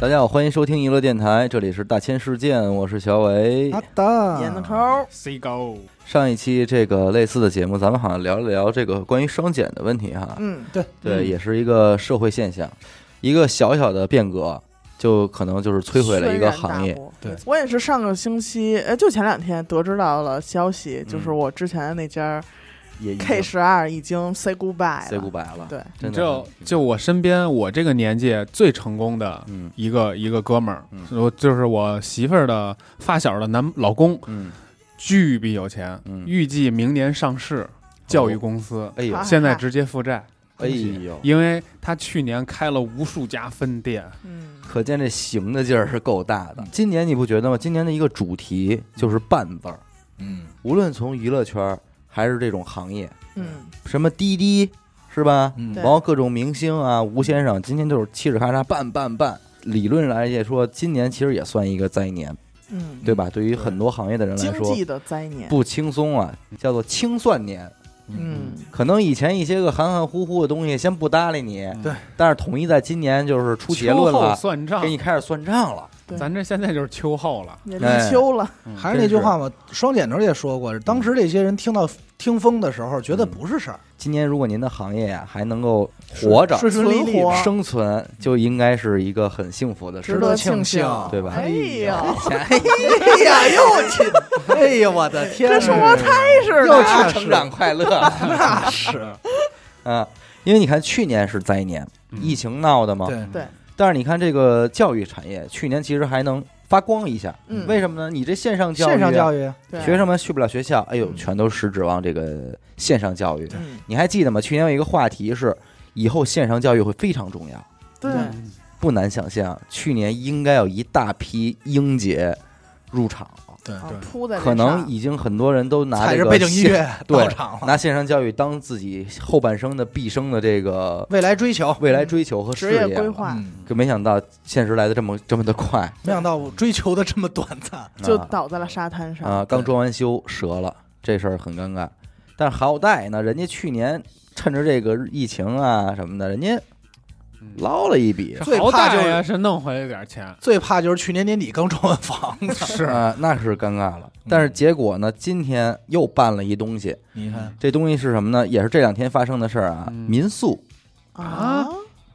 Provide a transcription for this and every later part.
大家好，欢迎收听娱乐电台，这里是大千世界，我是小伟。好的，演的抠，C 高，上一期这个类似的节目，咱们好像聊了聊这个关于双减的问题哈。嗯，对。对，嗯。也是一个社会现象，一个小小的变革，就可能就是摧毁了一个行业。轩。然大波。对。我也是上个星期，哎，就前两天得知到了消息，就是嗯。我之前的那家也 K 十二已经 say goodbye 了。say goodbye 了。对，真的就就我身边我这个年纪最成功的嗯。一个一个哥们儿嗯，我就是我媳妇儿的发小的男老公，嗯，巨比有钱嗯，预计明年上市，教育公司哎呦。啊现在直接负债，哎呦，因为他去年开了无数家分店，嗯，可见这行的劲儿是够大的。今年你不觉得吗？今年的一个主题就是“半”字儿，嗯，无论从娱乐圈儿还是这种行业，嗯，什么滴滴是吧？嗯然后各种明星啊，吴先生今天就是嘁哩咔嚓办办办。理论来也说，今年其实也算一个灾年，嗯，对吧？对于很多行业的人来说，经济的灾年，不轻松啊，叫做清算年。嗯，可能以前一些个含含糊糊的东西先不搭理你，对，但是统一在今年就是出结论秋后了，算账给，你开始算账了。对。咱这现在就是秋后了，也立秋了，还是那句话嘛，双剪头也说过，当时这些人听到听风的时候，觉得不是事儿，今年如果您的行业呀、还能够活着、顺顺利利存，生存，就应该是一个很幸福的事值得。庆幸，对吧？哎呀，哎呀，又去，哎呀，我的天，这双胞胎似又的，是成长快乐。那是，啊！因为你看，去年是灾年，嗯。疫情闹的嘛。对。对，但是你看这个教育产业，去年其实还能发光一下。嗯为什么呢？你这线上教育啊，线上教育，对学生们去不了学校，哎呦，嗯全都是指望这个线上教育。嗯，你还记得吗？去年有一个话题是，以后线上教育会非常重要。对，嗯不难想象，去年应该有一大批英杰入场了，对铺在可能已经很多人都拿这个背景音乐 对拿线上教育当自己后半生的毕生的这个未来追求，未来追求和事职业。规划嗯，可没想到现实来的这么这么的快，没想到追求的这么短暂，就啊倒在了沙滩上，啊！刚装完修折了，这事儿很尴尬。但好歹呢，人家去年趁着这个疫情啊什么的，人家嗯捞了一笔，最怕就是是弄回来点钱，最怕就是去年年底刚装完房子，是。啊，那是尴尬了。但是结果呢，今天又办了一东西，你看，这东西是什么呢？也是这两天发生的事儿啊。嗯。民宿，啊，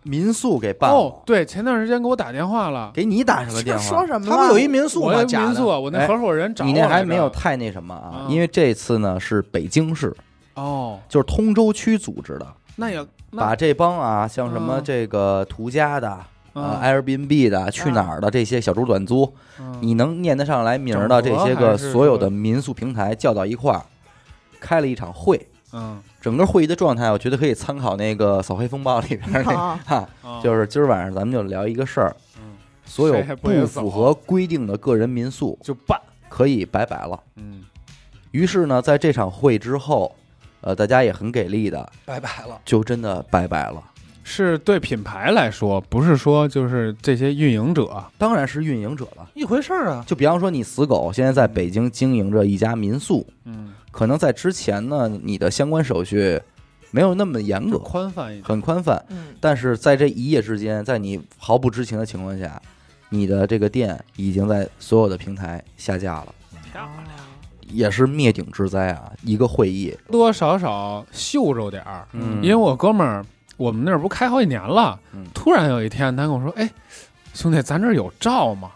民宿给办了，哦，对，前段时间给我打电话了，给你打什么电话？说什么了？他们有一民宿嘛，我有假的。民宿，我那哎合伙人找我你那还来着没有太那什么啊，啊。因为这次呢是北京市，哦，就是通州区组织的，那也把这帮啊像什么嗯这个途家的、嗯呃 Airbnb 的、去哪儿的这些小猪短租，嗯你能念得上来名儿的这些个所有的民宿平台叫到一块儿，开了一场会。嗯整个会议的状态，我觉得可以参考那个《扫黑风暴》里边那个哈，啊就是今儿晚上咱们就聊一个事儿，嗯所有不符合规定的个人民宿就办，可以拜拜了。嗯于是呢，在这场会之后，呃，大家也很给力的，拜拜了，就真的拜拜了。是对品牌来说，不是说就是这些运营者，当然是运营者了。一回事儿啊，就比方说，你死狗现在在北京经营着一家民宿，嗯，可能在之前呢，你的相关手续没有那么严格，宽泛一点，很宽泛。嗯，但是在这一夜之间，在你毫不知情的情况下，你的这个店已经在所有的平台下架了，漂亮，也是灭顶之灾啊！一个会议，多多少少嗅着点儿，嗯。因为我哥们儿，我们那儿不开好几年了，嗯。突然有一天他跟我说，哎，兄弟，咱这儿有照吗？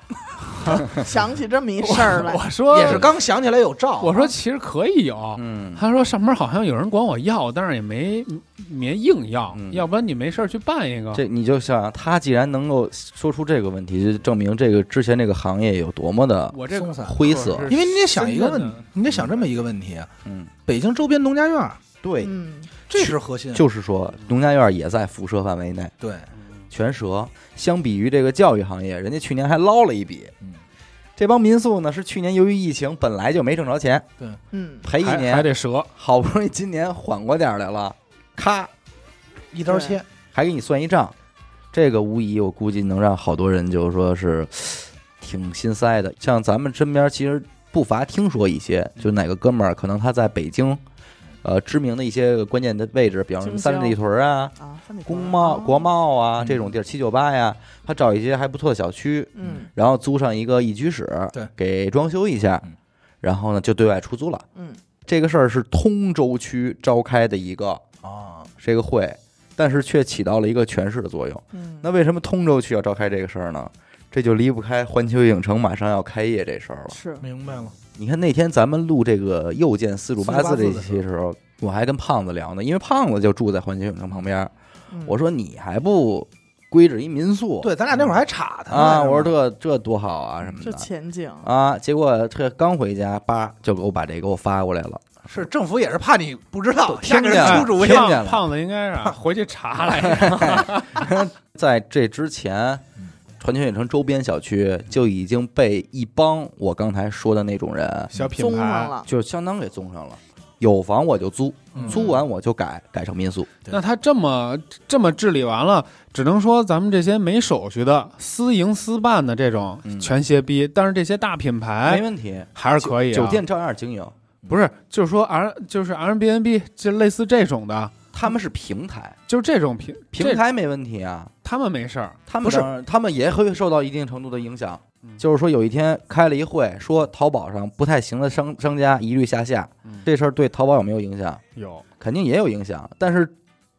想起这么一事儿来。我，说也是刚想起来有照，我说其实可以有，嗯，他说上面好像有人管我要，但是也没没硬要，嗯。要不然你没事儿去办一个。这你就想，他既然能够说出这个问题，就证明这个之前这个行业有多么的我这松散灰色因为你得想一个问你得想这么一个问题啊，嗯，北京周边农家院儿，对，嗯，这是核心，就是说农家院也在辐射范围内，对，全折。相比于这个教育行业，人家去年还捞了一笔。嗯，这帮民宿呢，是去年由于疫情本来就没挣着钱，对。嗯，赔一年。还，得折，好不容易今年缓过点儿来了，咔，一刀切，还给你算一账。这个无疑我估计能让好多人就是说是挺心塞的。像咱们身边其实不乏听说一些，就哪个哥们儿可能他在北京，呃知名的一些关键的位置，比方说京三里屯啊、工贸、国贸啊嗯。这种地儿，七九八呀，他找一些还不错的小区，嗯。然后租上一个一居室，对，给装修一下嗯，然后呢就对外出租了。嗯。这个事儿是通州区召开的一个啊，这个会，但是却起到了一个诠释的作用。嗯，那为什么通州区要召开这个事儿呢？这就离不开环球影城马上要开业这事儿了。是明白了，你看那天咱们录这个又见四主八字这期时候，我还跟胖子聊呢，因为胖子就住在环球影城旁边。嗯我说你还不归置一民宿？对，咱俩那会儿还查他呢啊，我说这这多好啊什么这的前景啊，结果这刚回家，叭就给我把这给我发过来了。是政府也是怕你不知道，听见出主意听。见了胖子应该是啊 回去查来着。在这之前嗯，环球影城周边小区就已经被一帮我刚才说的那种人，小品牌，了，就相当给 zon 上了。有房我就租，嗯租完我就改，改成民宿。那他这么这么治理完了，只能说咱们这些没手续的私营私办的这种嗯全歇逼，但是这些大品牌没问题，还是可以、啊。酒店照样经营，不是，就是说 R 就是 Airbnb 就类似这种的，他们是平台，就是这种平平台没问题啊。他们没事儿，他们不是他们也会受到一定程度的影响嗯。就是说，有一天开了一会，说淘宝上不太行的商商家一律下架，嗯这事儿对淘宝有没有影响？有肯定也有影响，但是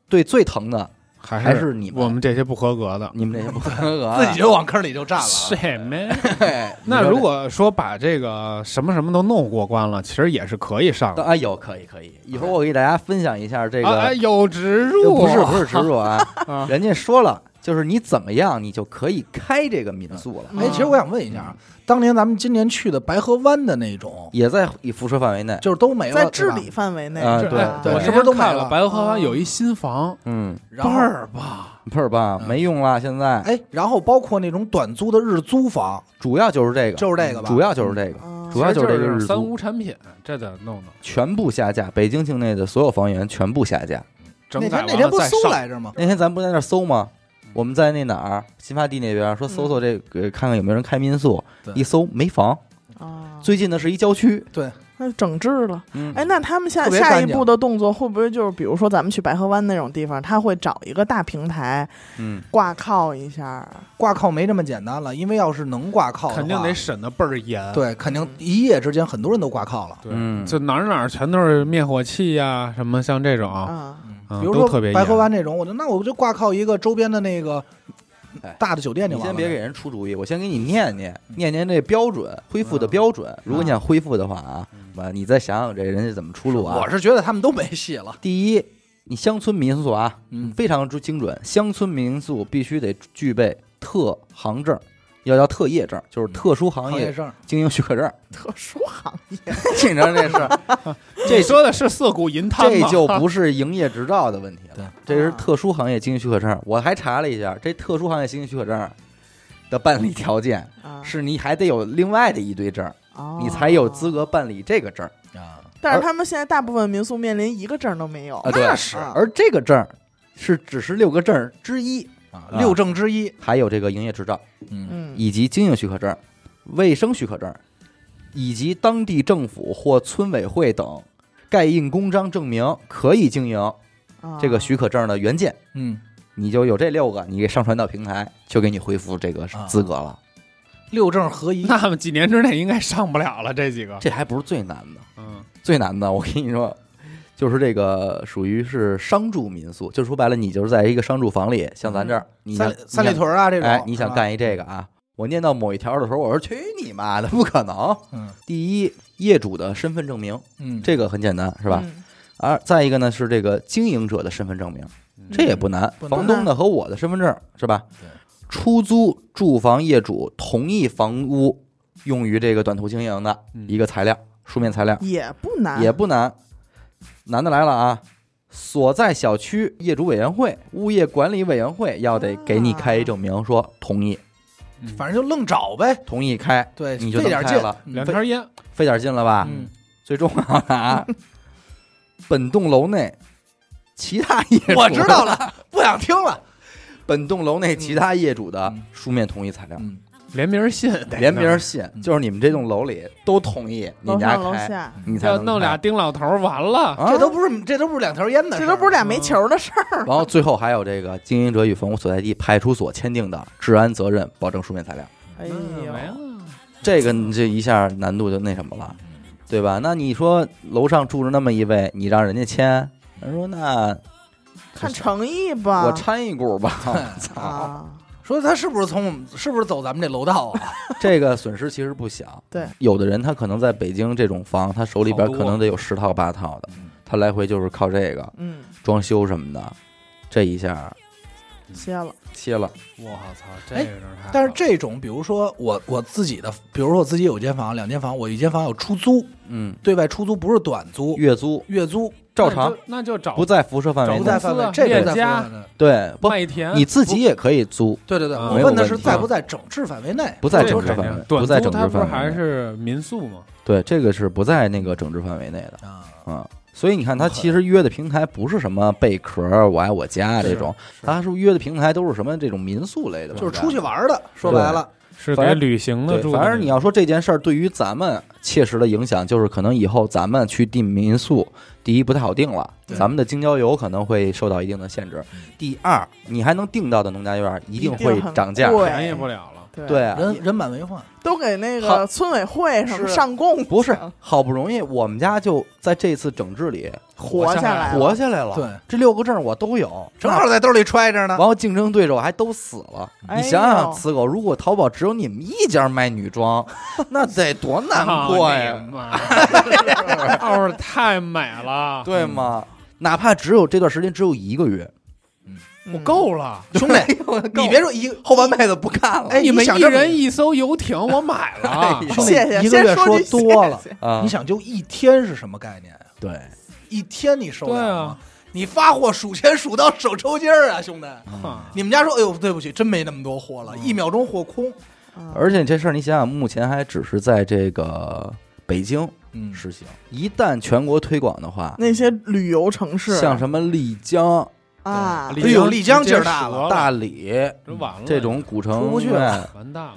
对最疼的还还是你们，我们这些不合格的。你们这些不合格啊，自己就往坑里就站了啊。谁没？那如果说把这个什么什么都弄过关了，其实也是可以上的。啊有可以可以，一会儿我给大家分享一下这啊，哎，有植入，不是不是植入啊，啊，人家说了，就是你怎么样，你就可以开这个民宿了，哎，其实我想问一下啊，当年咱们今年去的白河湾的那种，也在辐射范围内。就是都没了，在治理范围内啊对我是不是都看买了白河湾有一新房，嗯，倍儿棒。倍儿棒，嗯没用了，现在哎，然后包括那种短租的日租房，主要就是这个，就是这个吧？主要就是这个，啊主要就是这个日租，无产品，这得弄弄。全部下架，北京境内的所有房源全部下架。那天那天不搜来着吗？那天咱不在那儿搜吗？我们在那哪儿新发地那边说搜搜这个，看看有没有人开民宿，一搜没房，啊，最近的是一郊区。对，那整治了。嗯，哎，那他们下特别干下一步的动作会不会就是，比如说咱们去白河湾那种地方，他会找一个大平台嗯，挂靠一下？挂靠没这么简单了，因为要是能挂靠的话，肯定得审的倍儿严。对，肯定一夜之间很多人都挂靠了。对，嗯就哪儿哪儿全都是灭火器呀，什么像这种啊，比如都特别严说白河湾这种，我就那我就挂靠一个周边的那个哎大的酒店就完了。你先别给人出主意，我先给你念念嗯念念这标准恢复的标准。如果你想恢复的话啊，完，你再想想这人家怎么出路啊？我是觉得他们都没戏了。第一，你乡村民宿啊，嗯非常之精准，乡村民宿必须得具备特行证，要叫特业证，就是特殊行业证，经营许可证。特殊行业，你知道这是，这说的是涩谷银滩这？就不是营业执照的问题对了，这是特殊行业经营许可证。我还查了一下，这特殊行业经营许可证的办理条件啊是你还得有另外的一堆证，哦你才有资格办理这个证。啊，但是他们现在大部分民宿面临一个证都没有啊，对那是啊而这个证是只是六个证之一，啊六证之一。还有这个营业执照。嗯，嗯，以及经营许可证、卫生许可证，以及当地政府或村委会等盖印公章证明可以经营啊这个许可证的原件，嗯，你就有这六个，你给上传到平台，就给你恢复这个啊资格了。六证合一。那么几年之内应该上不了了，这几个。这还不是最难的，嗯，最难的，我跟你说。就是这个属于是商住民宿，就说白了，你就是在一个商住房里，像咱这儿，你三三里，屯啊这种，哎，你想？干一这个啊？我念到某一条的时候，我说去你妈的，不可能！嗯第一，业主的身份证明，嗯，这个很简单，是吧？嗯而再一个呢是这个经营者的身份证明，这也不难，嗯房东的和我的身份证是吧对？出租住房业主同意房屋用于这个短途经营的嗯一个材料，书面材料也不难，也不难。难的来了啊！所在小区业主委员会、物业管理委员会要得给你开一证明，说同意，嗯。反正就愣找呗。同意开，对，你就费点劲。了。嗯。两条烟，费点劲了吧？嗯，最重要的啊，本栋楼内其他业主，我知道了，不想听了。本栋楼内其他业主的嗯。书面同意材料，嗯，联名信。得连名弄信，嗯。就是你们这栋楼里都同意你们家楼上楼开，下，你才能弄俩丁老头儿完了，啊？这都不是这都不是两条烟的事儿，这都不是俩煤球的事儿。然后最后还有这个经营者与房屋所在地派出所签订的治安责任保证书面材料，哎呦，了。这个你这一下难度就那什么了，对吧？那你说楼上住着那么一位，你让人家签，人说那看诚意吧。我掺一股吧，操，啊，说他是不是从我们是不是走咱们这楼道啊？这个损失其实不小。对，有的人他可能在北京这种房，他手里边可能得有十套八套的，他来回就是靠这个嗯，装修什么的，这一下歇了。切了，我操，这哎个真是太！但是这种，比如说我我自己的，比如说我自己有间房、两间房，我一间房有出租，嗯，对外出租不是短租，月租。月租照常，那就找不在辐射范围内不在。范围这个在链家范围。对，不，麦田，你自己也可以租，对对对，啊我问的是在不在整治范围内，不在整治范围，短不在整治范围内。还是民宿吗？对，这个是不在那个整治范围内的啊，啊。所以你看，他其实约的平台不是什么贝壳、我爱我家这种，他是约的平台都是什么这种民宿类的，就是出去。玩的，说白了，是给旅行的，住的。反正你要说这件事儿对于咱们切实的影响，就是可能以后咱们去订民宿，第一不太好订了，咱们的京郊游可能会受到一定的限制。第二，你还能订到的农家院一定会涨价便宜不了了。对人人满为患。都给那个村委会什么上供，不是好不容易我们家就在这次整治里活下来了，活下来了。对，这六个证我都有，正好在兜里揣着呢然。后竞争对手还都死了。哎你想想，此狗，如果淘宝只有你们一家卖女装，那得多难过呀，奥尔太美了，对吗？哪怕只有这段时间只有一个月，嗯我够了。兄弟，你别说一后半辈子不干了。哎你们一人一艘游艇，我买了谢谢，一个月说先说多了你想就一天是什么概念啊？对，一天你受得对了吗啊？你发货数钱数到手抽筋儿啊，兄弟！你们家说，哎呦，对不起，真没那么多货了，一秒钟货空。嗯而且这事儿你想想，目前还只是在这个北京嗯实行，一旦全国推广的话，那些旅游城市，像什么丽江、啊，哎呦丽江劲儿大了，大理这完了，这种古城，出不去完蛋了。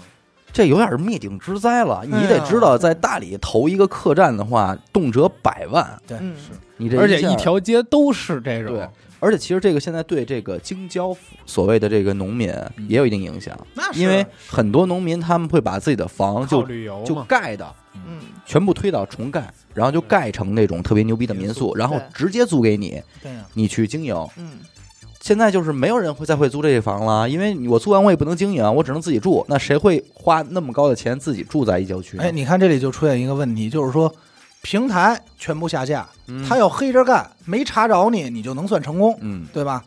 这有点是灭顶之灾了。你得知道，在大理投一个客栈的话，动辄百万。对，嗯是。你这而且一条街都是这种。对，而且其实这个现在对这个京郊所谓的这个农民也有一定影响，那是。因为很多农民他们会把自己的房就就旅游嘛，盖的嗯，全部推倒重盖，然后就盖成那种特别牛逼的民宿，然后直接租给你，对，你去经营。嗯，现在就是没有人会再会租这个房了，因为我租完我也不能经营，我只能自己住。那谁会花那么高的钱自己住在一郊区呢？哎，你看这里就出现一个问题，就是说平台全部下架，嗯他要黑着干，没查着你，你就能算成功，嗯对吧？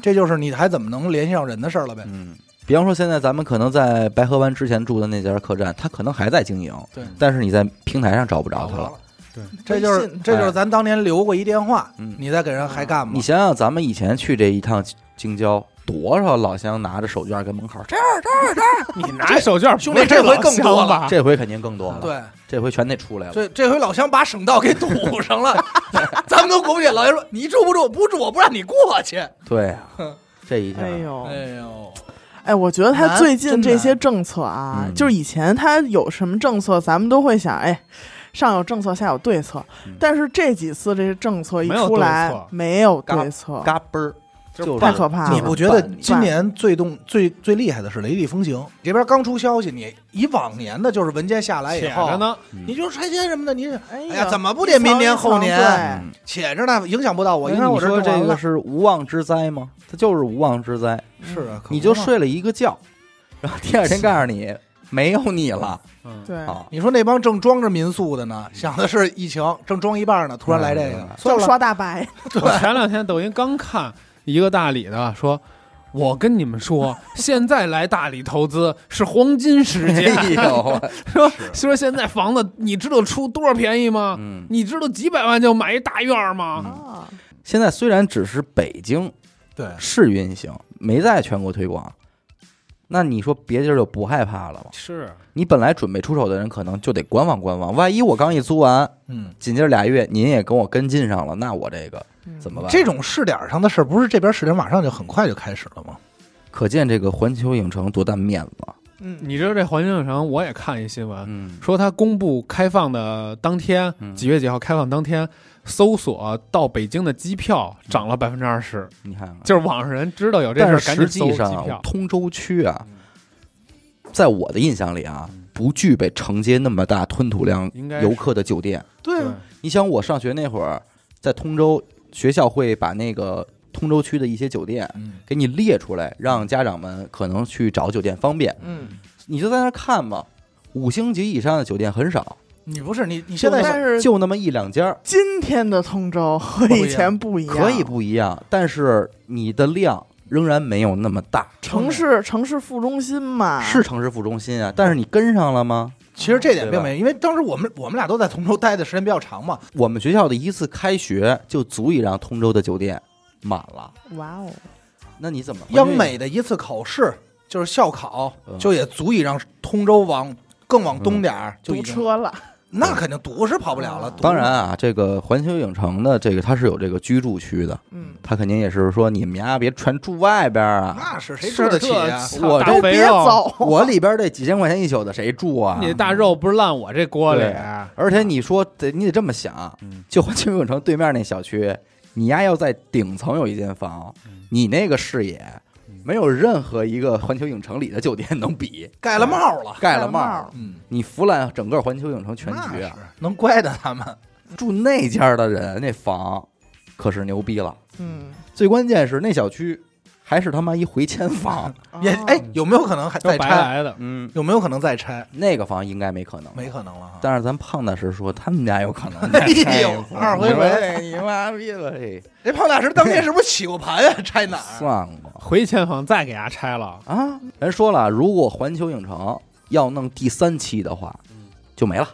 这就是你还怎么能联系上人的事儿了呗。嗯，比方说现在咱们可能在白河湾之前住的那家客栈，他可能还在经营，对，但是你在平台上找不着他了。对，这就是这就是咱当年留过一电话，嗯你再给人还干吗你？想想，咱们以前去这一趟京郊，多少老乡拿着手绢跟门口，这儿这儿这儿 你拿手绢，兄弟这回更多了吧？这回肯定更多了，，对，这回全得出来了。这这回老乡把省道给堵上了，咱们都过不去。老乡说：“你住不住？不住，我不让你过去。对啊，这一下，哎呦，”哎呦，哎，我觉得他最近这些政策啊，嗯就是以前他有什么政策，咱们都会想，哎，上有政策，下有对策。嗯但是这几次这些政策一出来，没有对策，嘎嘣儿，就是太可怕了你不觉得今年最动最最厉害的是雷厉风行？这边刚出消息，你以往年的就是文件下来以后，呢，你就拆迁什么的，你是哎哎呀怎么不得明年后年嗯且着呢，影响不到我。因为我你说这个是无妄之灾吗？它就是无妄之灾，是啊，你。就睡了一个觉，然后第二天告诉你没有你了嗯，对，啊！你说那帮正装着民宿的呢，想的是疫情，正装一半呢，突然来这个。嗯，就，刷大白，我前两天抖音刚看一个大理的说。我跟你们说，现在来大理投资是黄金时间。说说现在房子，你知道出多少便宜吗？嗯，你知道几百万就买一大院儿吗？啊，现在虽然只是北京对，试运行，没在全国推广，那你说别地儿就不害怕了吗？是，你本来准备出手的人，可能就得观望观望。万一我刚一租完，嗯，紧接着俩月您也跟我跟进上了，那我这个嗯怎么办？这种试点上的事儿，不是这边试点马上就很快就开始了吗？可见这个环球影城多大面子，嗯，你知道这环球影城，我也看一新闻，嗯，说它公布开放的当天，嗯几月几号开放当天，搜索到北京的机票涨了百分之二十，你看看，就是网上人知道有这事儿，但是实赶紧搜机际上票。通州区啊，在我的印象里啊，不具备承接那么大吞吐量游客的酒店。对对啊，你想，我上学那会儿，在通州学校会把那个通州区的一些酒店嗯。给你列出来，让家长们可能去找酒店方便。嗯，你就在那儿看吧，五星级以上的酒店很少，你不是你你现在但是就那么一两家，今天的通州和以前不一样，可以不一样，但是你的量仍然没有那么大。城市城市副中心嘛，是城市副中心啊，但是你跟上了吗？其实这点并没有，因为当时我们我们俩都在通州待的时间比较长嘛，我们学校的一次开学就足以让通州的酒店满了。哇哦，那你怎么央美的一次考试就是校考嗯，就也足以让通州往更往东点儿就堵经，车了，那肯定堵是跑不了了。堵当然啊，这个环球影城的这个它是有这个居住区的，嗯，它肯定也是说你们呀别全住外边啊，那是谁住得起啊？我都别肉，走，我里边这几千块钱一宿的谁住啊？你大肉不是烂我这锅里，而且你说得你得这么想嗯，就环球影城对面那小区，你丫要在顶层有一间房嗯，你那个视野没有任何一个环球影城里的酒店能比，盖了帽了，盖了帽。了帽，嗯，你俯览整个环球影城全局啊！能怪的他们。住那家的人那房可是牛逼了，嗯，最关键是那小区还是他妈一回迁房，哦也哎，有没有可能还都再拆？来的。嗯，有没有可能再拆？那个房应该没可能，没可能了哈。但是咱胖大师说他们家有可能哎二回回你妈逼了，嘿，这胖大师当年是不是起过盘呀？拆哪儿？算过回迁房再给它拆了，啊！人说了，如果环球影城要弄第三期的话，就没了，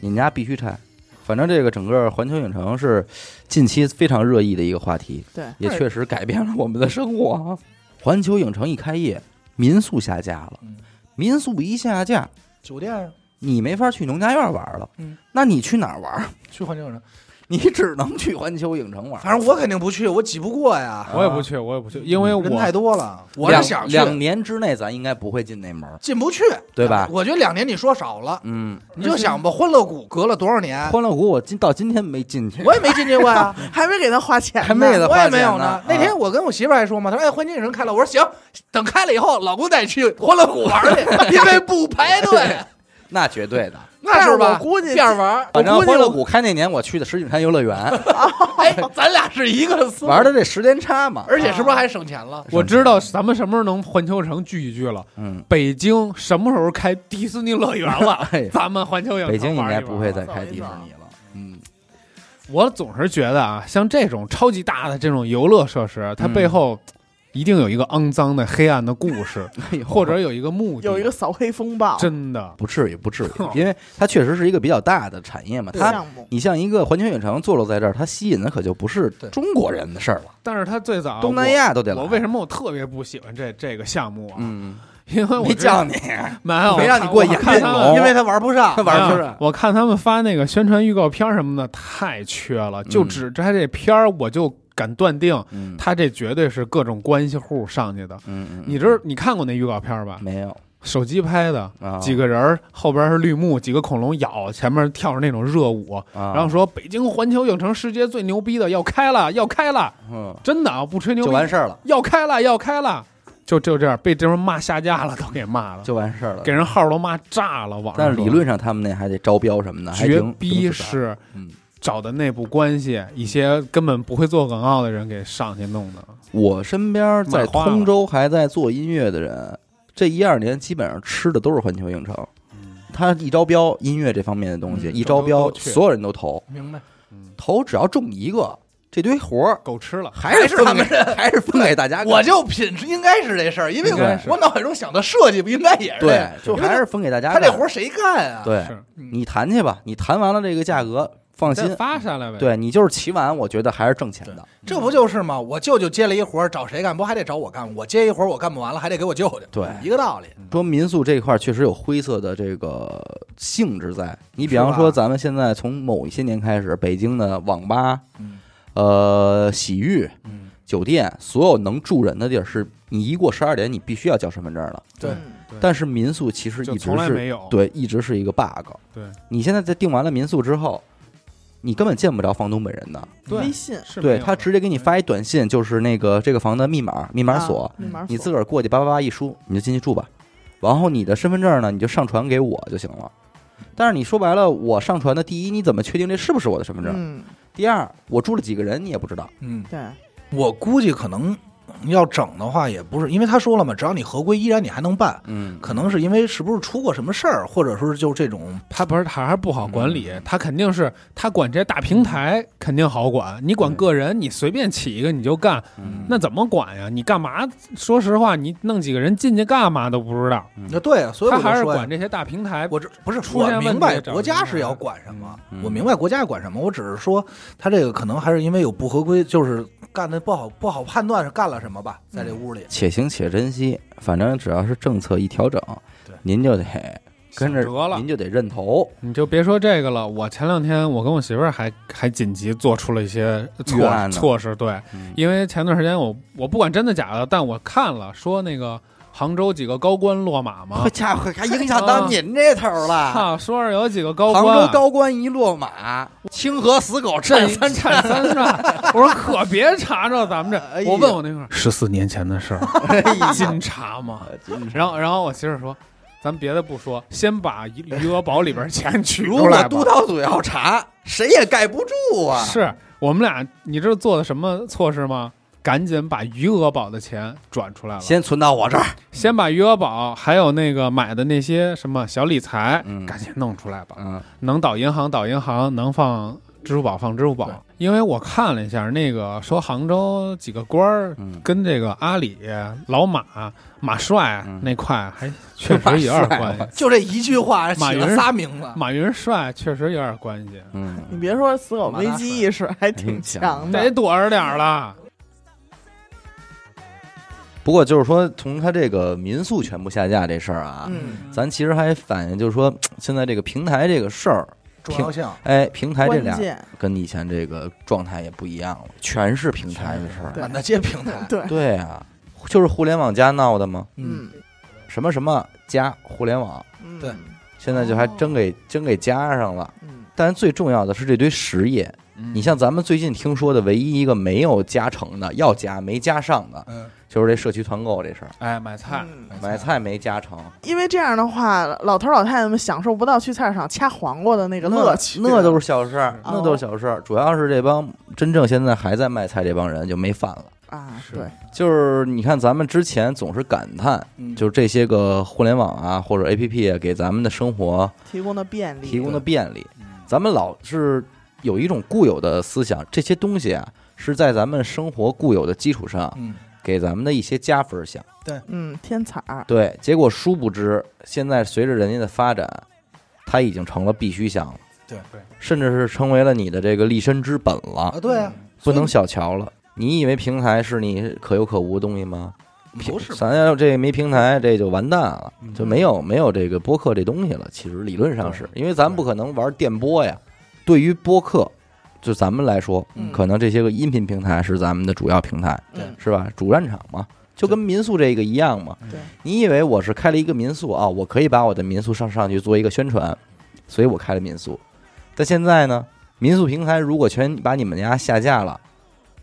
你们家必须拆。反正这个整个环球影城是近期非常热议的一个话题，对，也确实改变了我们的生活。啊。环球影城一开业，民宿下架了，嗯。民宿一下架，酒店啊。你没法去农家院玩了，嗯，那你去哪儿玩？去环球影城，你只能去环球影城玩。反正我肯定不去，我挤不过呀，我也不去，我也不去，因为人太多了。我是想去，两年之内，咱应该不会进那门，进不去，对吧我觉得两年你说少了，嗯，你就想吧，欢乐谷隔了多少年，欢乐谷我今到今天没进去，我也没进去过呀，还没给他花钱呢，还没给他我花钱也没有呢。那天我跟我媳妇还说嘛，她说：“哎，环球影城开了。”我说：“行，等开了以后，老公带你去欢乐谷玩去，因为不排队，那绝对的。那是吧？我估计边儿玩儿，反正欢乐谷开那年，我去的石景山游乐园，哎，咱俩是一个思路玩的这时间差嘛。而且是不是还省钱了？我知道咱们什么时候能环球城聚一聚了。嗯，北京什么时候开迪士尼乐园了？哎咱们环球影城北京应该不会再开迪士尼了。嗯，我总是觉得啊，像这种超级大的这种游乐设施，它嗯背后一定有一个肮脏的、黑暗的故事，或者有一个目的。有一个扫黑风暴真的，不至于，不至于，因为它确实是一个比较大的产业嘛。它，你像一个环球影城坐落在这儿，它吸引的可就不是中国人的事儿了，但是它最早东南亚都得来。我。为什么我特别不喜欢这这个项目啊？嗯，因为我没叫你，没有没让你过瘾龙 因为他玩不上他，玩不上。我看他们发那个宣传预告片什么的，太缺了。就嗯只这这片儿，我就敢断定，嗯。他这绝对是各种关系户上去的。嗯嗯，你知你看过那预告片吧？没有。手机拍的，啊？几个人儿后边是绿幕，几个恐龙咬，前面跳着那种热舞，啊，然后说北京环球影城世界最牛逼的要开了，要开了，嗯，真的啊，不吹牛，就完事儿了，要开了，要开了，就就这样被这人骂下架了，都给骂了，就完事儿了。给。人号都骂炸了，网上但是理论上他们那还得招标什么的，绝逼是嗯，找的内部关系，一些根本不会做广告的人给上去弄的。我身边在通州还在做音乐的人，这一二年基本上吃的都是环球影城。他一招标音乐这方面的东西，嗯一招标所有人都投，明白？投只要中一个，这堆活儿够吃了，还是他们人还是分给大家。我就品应该是这事儿，因为我我脑海中想的设计不应该也是对，就还是分给大家他。这活儿谁干啊？对你谈去吧，你谈完了这个价格，放心，发下来呗。，对你就是骑完，我觉得还是挣钱的。这不就是吗？我舅舅接了一活儿，找谁干？不还得找我干？我接一活儿，我干不完了，还得给我舅舅。对一个道理。说民宿这一块儿确实有灰色的这个性质在。你比方说，咱们现在从某一些年开始，北京的网吧、嗯呃洗浴、嗯，酒店，所有能住人的地儿是你一过十二点，你必须要交身份证了。对但是民宿其实一直是从来没有。对，一直是一个 bug。对你现在在订完了民宿之后，你根本见不着房东本人的，对微信对他直接给你发一短信，就是那个这个房的密码、密码锁啊，密码锁你自个儿过去叭叭叭一输，你就进去住吧。然后你的身份证呢，你就上传给我就行了。但是你说白了，我上传的第一，你怎么确定这是不是我的身份证？嗯，第二，我住了几个人，你也不知道。嗯，对，我估计可能要整的话，也不是因为他说了嘛，只要你合规，依然你还能办。嗯，可能是因为是不是出过什么事儿，或者说就这种他不是他还是不好管理，他肯定是他管这些大平台肯定好管，你管个人，你随便起一个你就干，嗯那怎么管呀？你干嘛？说实话，你弄几个人进去干嘛都不知道，嗯那对，所以他还是管这些大平台。我这不是出现问题我明白国家是要管什么，嗯我明白国家要管什么，我只是说他这个可能还是因为有不合规，就是干的不好不好判断是干了什么吧，在这屋里。且行且珍惜，反正只要是政策一调整对，您就得跟着您就得认头。你就别说这个了，我前两天我跟我媳妇儿还还紧急做出了一些预案呢措措施，对，嗯。因为前段时间我我不管真的假的，但我看了说那个杭州几个高官落马吗 好，家伙，还影响到您这头了。哈，说是有几个高官杭官州高官一落马，清河死狗这战三产三煞，我说 可别查着咱们这，我问我那块儿十四年前的事儿，哎呀金查吗？然后然后我媳妇儿说，咱别的不说，先把余额宝里边钱取出来吧督。导组要查，谁也盖不住啊！是我们俩，你知道做的什么措施吗？赶紧把余额宝的钱转出来了，先存到我这儿。先把余额宝还有那个买的那些什么小理财，嗯赶紧弄出来吧。嗯能倒银行倒银行，能放支付宝放支付宝。因为我看了一下，那个说杭州几个官儿嗯，跟这个阿里、老马、马帅嗯那块还确实有点关系。就这一句话马云仨名字，马云帅确实有点关系，嗯，你别说死狗危机意识还挺强的，得躲着点儿了。不过就是说，从他这个民宿全部下架这事儿啊，嗯，咱其实还反映就是说，现在这个平台这个事儿，重要性。哎，平台这俩跟以前这个状态也不一样了，全是平台的事儿。对。满大街平台，对，对啊，就是互联网加闹的嘛，嗯，嗯。什么什么加互联网，嗯，对。现在就还真给真给加上了。嗯。但最重要的是这堆实业，你像咱们最近听说的唯一一个没有加成的，要加没加上的，嗯，就是这社区团购这事儿，哎，买菜，嗯买菜没加成，因为这样的话，老头老太太们享受不到去菜市场掐黄瓜的那个乐趣，那都是小事那都是小事儿。主要是这帮真正现在还在卖菜这帮人就没饭了。啊，是对，就是你看，咱们之前总是感叹，嗯就是这些个互联网啊或者 APP 啊给咱们的生活提供的便利，提供的便利，咱们老是有一种固有的思想，这些东西啊是在咱们生活固有的基础上嗯，给咱们的一些加分项。嗯，添彩儿，对，结果殊不知，现在随着人家的发展，它已经成了必须项了，对对，甚至是成为了你的这个立身之本了啊，，对啊，不能小瞧了。你以为平台是你可有可无的东西吗？不是咱要这没平台，这就完蛋了，嗯就没有没有这个播客这东西了。其实理论上是因为咱不可能玩电波呀。对于播客，就咱们来说，嗯可能这些个音频平台是咱们的主要平台，嗯，是吧？主战场嘛，就跟民宿这个一样嘛。对，你以为我是开了一个民宿啊，我可以把我的民宿上上去做一个宣传，所以我开了民宿。但现在呢，民宿平台如果全把你们家下架了，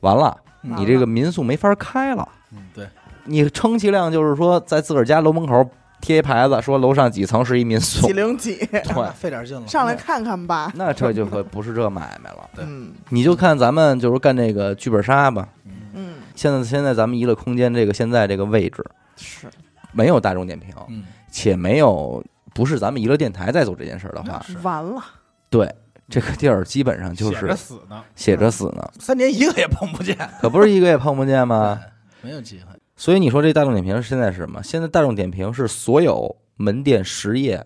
完了，嗯你这个民宿没法开了。嗯，对，你充其量就是说，在自个儿家楼门口贴一牌子，说楼上几层是一民宿。几，零几，对，费点劲了，上来看看吧，那这就可不是这买卖了。对嗯。你就看咱们就是干这个剧本杀吧，嗯，现在现在咱们娱乐空间这个现在这个位置是，没有大众点评，嗯，且没有不是咱们娱乐电台在做这件事儿的话，是。完了，对这个地儿基本上就是写着是死呢。写着死呢，三年一个也碰不见，可不是一个也碰不见吗？没有机会，所以你说这大众点评现在是什么？现在大众点评是所有门店实业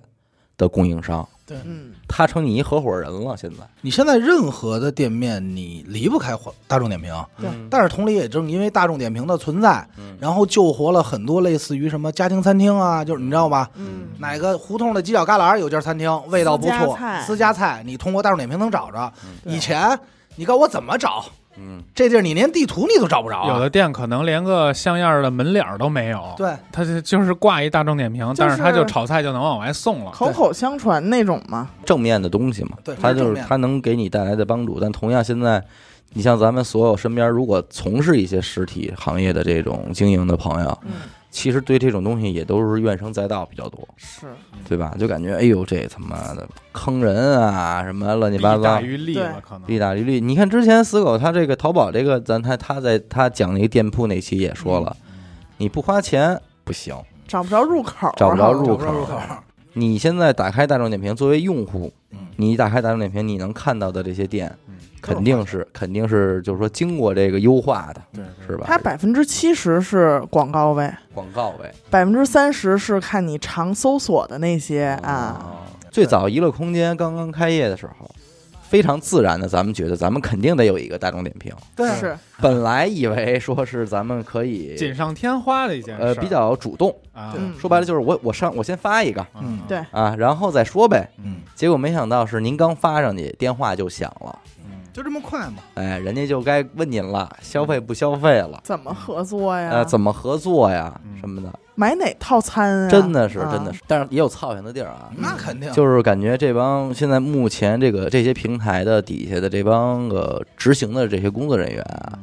的供应商，对。嗯。他成你一合伙人了。现在，你现在任何的店面，你离不开大众点评。对。但是同理，也正因为大众点评的存在，嗯。然后救活了很多类似于什么家庭餐厅啊，就是你知道吧？嗯。哪个胡同的犄角旮旯有家餐厅，味道不错私家菜，私家菜，你通过大众点评能找着。嗯。以前你告诉我怎么找，嗯，这地儿你连地图你都找不着啊。有的店可能连个像样的门脸儿都没有，对，它就就是挂一大众点评，就是但是它就炒菜就能往外送了。口口相传那种嘛。正面的东西嘛，对它就是是正面它能给你带来的帮助。但同样，现在你像咱们所有身边如果从事一些实体行业的这种经营的朋友，嗯，其实对这种东西也都是怨声载道比较多，是对吧？就感觉哎呦，这他妈的坑人啊，什么乱七八糟利大。于利了，可能利大于利，你看之前死狗他这个淘宝这个，咱他他在他讲那个店铺那期也说了，你不花钱不行，找不着入口啊，找不着入口。你现在打开大众点评，作为用户嗯，你打开大众点评，你能看到的这些店，嗯肯定是肯定是就是说经过这个优化的，对是吧？它百分之七十是广告位，广告位百分之三十是看你常搜索的那些啊。啊。最早娱乐空间刚刚开业的时候，非常自然的，咱们觉得咱们肯定得有一个大众点评。对。啊，是。本来以为说是咱们可以锦上添花的一件事，呃比较主动，啊，嗯。说白了就是我我上我先发一个。嗯。对啊，然后再说呗。嗯，结果没想到是您刚发上去，电话就响了，就这么快吗。哎，人家就该问您了，消费不消费了，怎么合作呀？呃，怎么合作呀嗯什么的，买哪套餐啊？真的是啊真的是，但是也有操心的地儿啊。那肯定，就是感觉这帮现在目前这个这些平台的底下的这帮个执行的这些工作人员啊，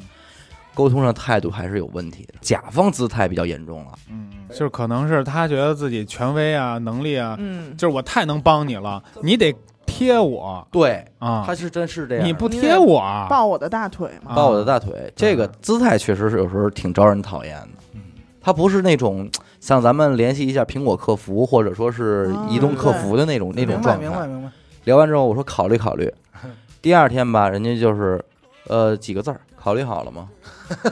沟通上态度还是有问题的，甲方姿态比较严重了。嗯，就是可能是他觉得自己权威啊、能力啊，嗯，就是我太能帮你了，你得贴我对，啊他，是真是这样。你不贴我啊，抱我的大腿嘛。啊抱我的大腿，这个姿态确实是有时候挺招人讨厌的。嗯他不是那种像咱们联系一下苹果客服或者说是移动客服的那种那种状态。明白明白。聊完之后，我说考虑考虑。第二天吧，人家就是，呃，几个字儿，考虑好了吗？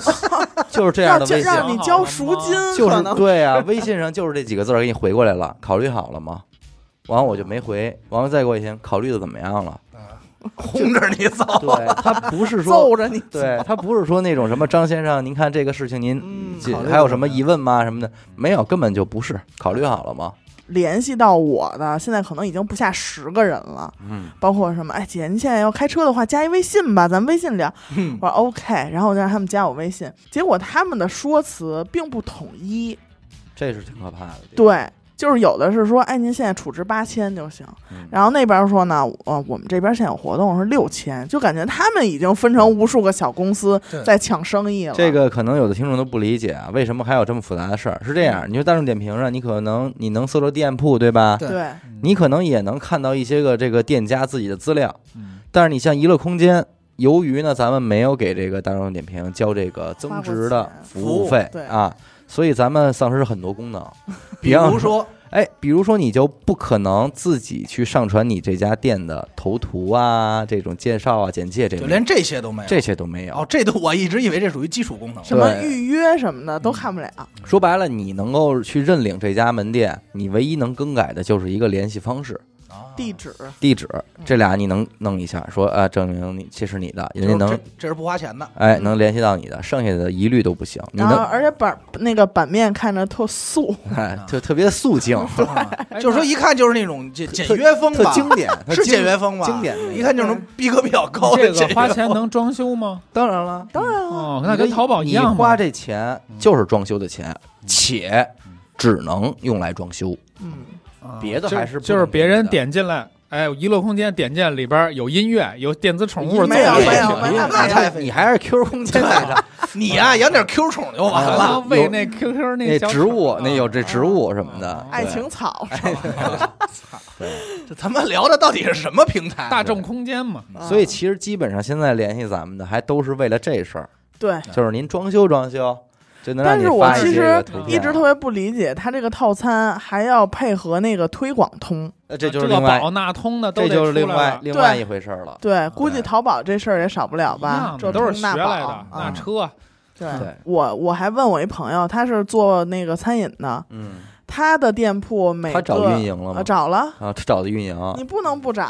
就是这样的 微信，让你交赎金，就是可能对啊，微信上就是这几个字儿给你回过来了，考虑好了吗？完我就没回，完了再过一天，考虑的怎么样了？轰着你走，对他不是说，揍着你。对他不是说那种什么张先生，您看这个事情您还有什么疑问吗？什么的没有，根本就不是，考虑好了吗？联系到我的，现在可能已经不下十个人了，嗯，包括什么，哎姐，您现在要开车的话，加一微信吧，咱们微信聊。嗯我说 OK，然后我就让他们加我微信，结果他们的说辞并不统一，这是挺可怕的。对。就是有的是说，哎，您现在储值八千就行，嗯然后那边说呢，呃，我们这边现在有活动是六千，就感觉他们已经分成无数个小公司在抢生意了。这个可能有的听众都不理解啊，为什么还有这么复杂的事儿？是这样，你说大众点评上，你可能你能搜着店铺，对吧？你可能也能看到一些个这个店家自己的资料，嗯但是你像娱乐空间，由于呢咱们没有给这个大众点评交这个增值的服务费对啊，所以咱们丧失很多功能。比如说，哎，比如说你就不可能自己去上传你这家店的头图啊、这种介绍啊、简介这种，就连这些都没有。这些都没有。哦，这都我一直以为这属于基础功能。什么预约什么的都看不了。说白了，你能够去认领这家门店，你唯一能更改的就是一个联系方式、啊地址，地址，这俩你能弄一下，说啊，证明你这是你的，人家能这这是不花钱的，哎能联系到你的，剩下的一律都不行。你然后能而且板那个版面看着特素，哎，就特别素净，哎就是说一看就是那种简简约风吧，特经典，特是经简约风吧？经典的一看就是那种逼格比较高的这简约风。个花钱能装修吗？当然了，当然了，哦，那跟淘宝一样嘛。花这钱就是装修的钱，且只能用来装修，嗯，啊别的还是就是别人点进来，哎，娱乐空间点进来里边有音乐，有电子宠物，没有走没有没有那太你还是 Q 空间来着，你呀，养点 Q 宠就完了。喂那 QQ 那那植物那有啊这植物什么的哦，爱情草，这咱们聊的到底是什么平台？大众空间嘛，所以其实基本上现在联系咱们的还都是为了这事儿，对。就是您装修装修，但是我其实一直特别不理解，它这个套餐还要配合那个推广通。呃这就是这个另外宝纳通的都这得就是另外出来了另外一回事了。对，估计淘宝这事儿也少不了吧？这都是那学来的宝，那啊车对对我我还问我一朋友，他是做那个餐饮的，嗯，他的店铺每个他找运营了吗呃？找了，啊，他找的运营。你不能不找。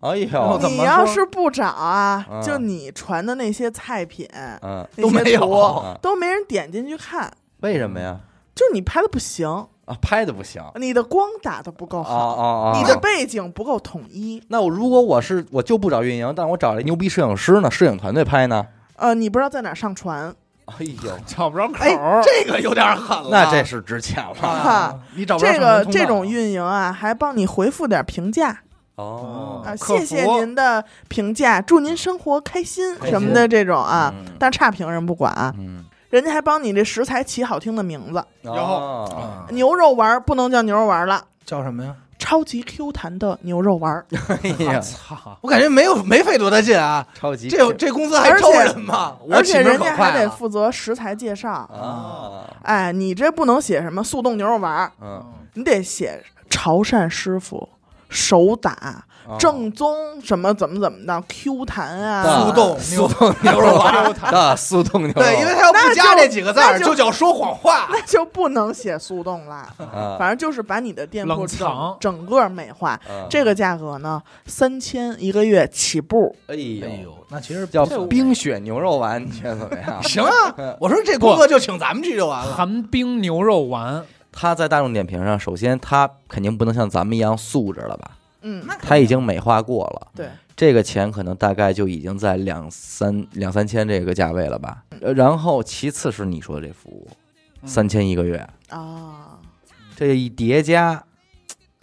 哎呦，你要是不找啊，嗯就你传的那些菜品、嗯，那都没有 都没人点进去看，为什么呀？就是你拍的不行，啊，拍的不行。你的光打的不够哦好，哦哦，你的背景不够统一。那我如果我是我就不找运营，但我找了一牛逼摄影师呢，摄影团队拍呢？呃，你不知道在哪儿上传，哎呦，找不着口哎儿，，这个有点狠了，那这是值钱了。啊，你找不着这个这种运营啊，还帮你回复点评价。哦啊，谢谢您的评价，祝您生活开心什么的这种啊嗯，但差评人不管啊，嗯，人家还帮你这食材起好听的名字，然后哦。啊。牛肉丸儿不能叫牛肉丸儿了，叫什么呀？超级 Q 弹的牛肉丸儿，哎我呀，操，我感觉没有没费多大劲啊，超级这这公司还招人吗？而且人家还得负责食材介绍。啊，哎，你这不能写什么速冻牛肉丸儿，嗯，你得写潮汕师傅手打哦正宗什么怎么怎么的 Q 弹啊，速冻速冻牛肉丸的速冻牛肉丸，对，因为他要不加那就这几个字儿，那就就叫说谎话。那就不能写速冻啦。啊反正就是把你的店铺整整个美化。啊这个价格呢，三千一个月起步。哎呦，那其实叫这冰雪牛肉丸，你觉得怎么样？行啊！我说这工作就请咱们去就完了。寒冰牛肉丸，他在大众点评上，首先他肯定不能像咱们一样素质了吧？嗯，它已经美化过了，对，这个钱可能大概就已经在两三两三千这个价位了吧。呃然后其次是你说的这服务，嗯。三千一个月，啊，这一叠加，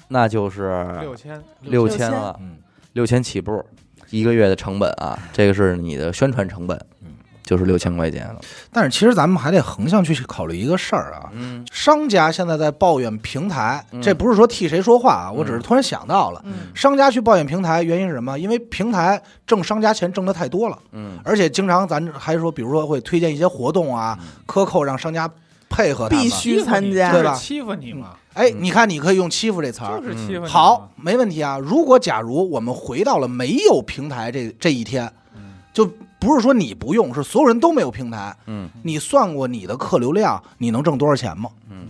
那就是六千，六千。了，嗯，六千起步，一个月的成本啊，这个是你的宣传成本，嗯，就是六千块钱了。但是其实咱们还得横向去考虑一个事儿啊。嗯商家现在在抱怨平台，嗯这不是说替谁说话啊，我只是突然想到了，嗯商家去抱怨平台，原因是什么？因为平台挣商家钱挣的太多了，嗯而且经常咱还说，比如说会推荐一些活动啊，克扣让商家配合他们必须参加对吧欺负你嘛，哎，你看，你可以用欺负这词儿就。是欺负。好，没问题啊。如果假如我们回到了没有平台这这一天，就不是说你不用，是所有人都没有平台。嗯你算过你的客流量，你能挣多少钱吗？嗯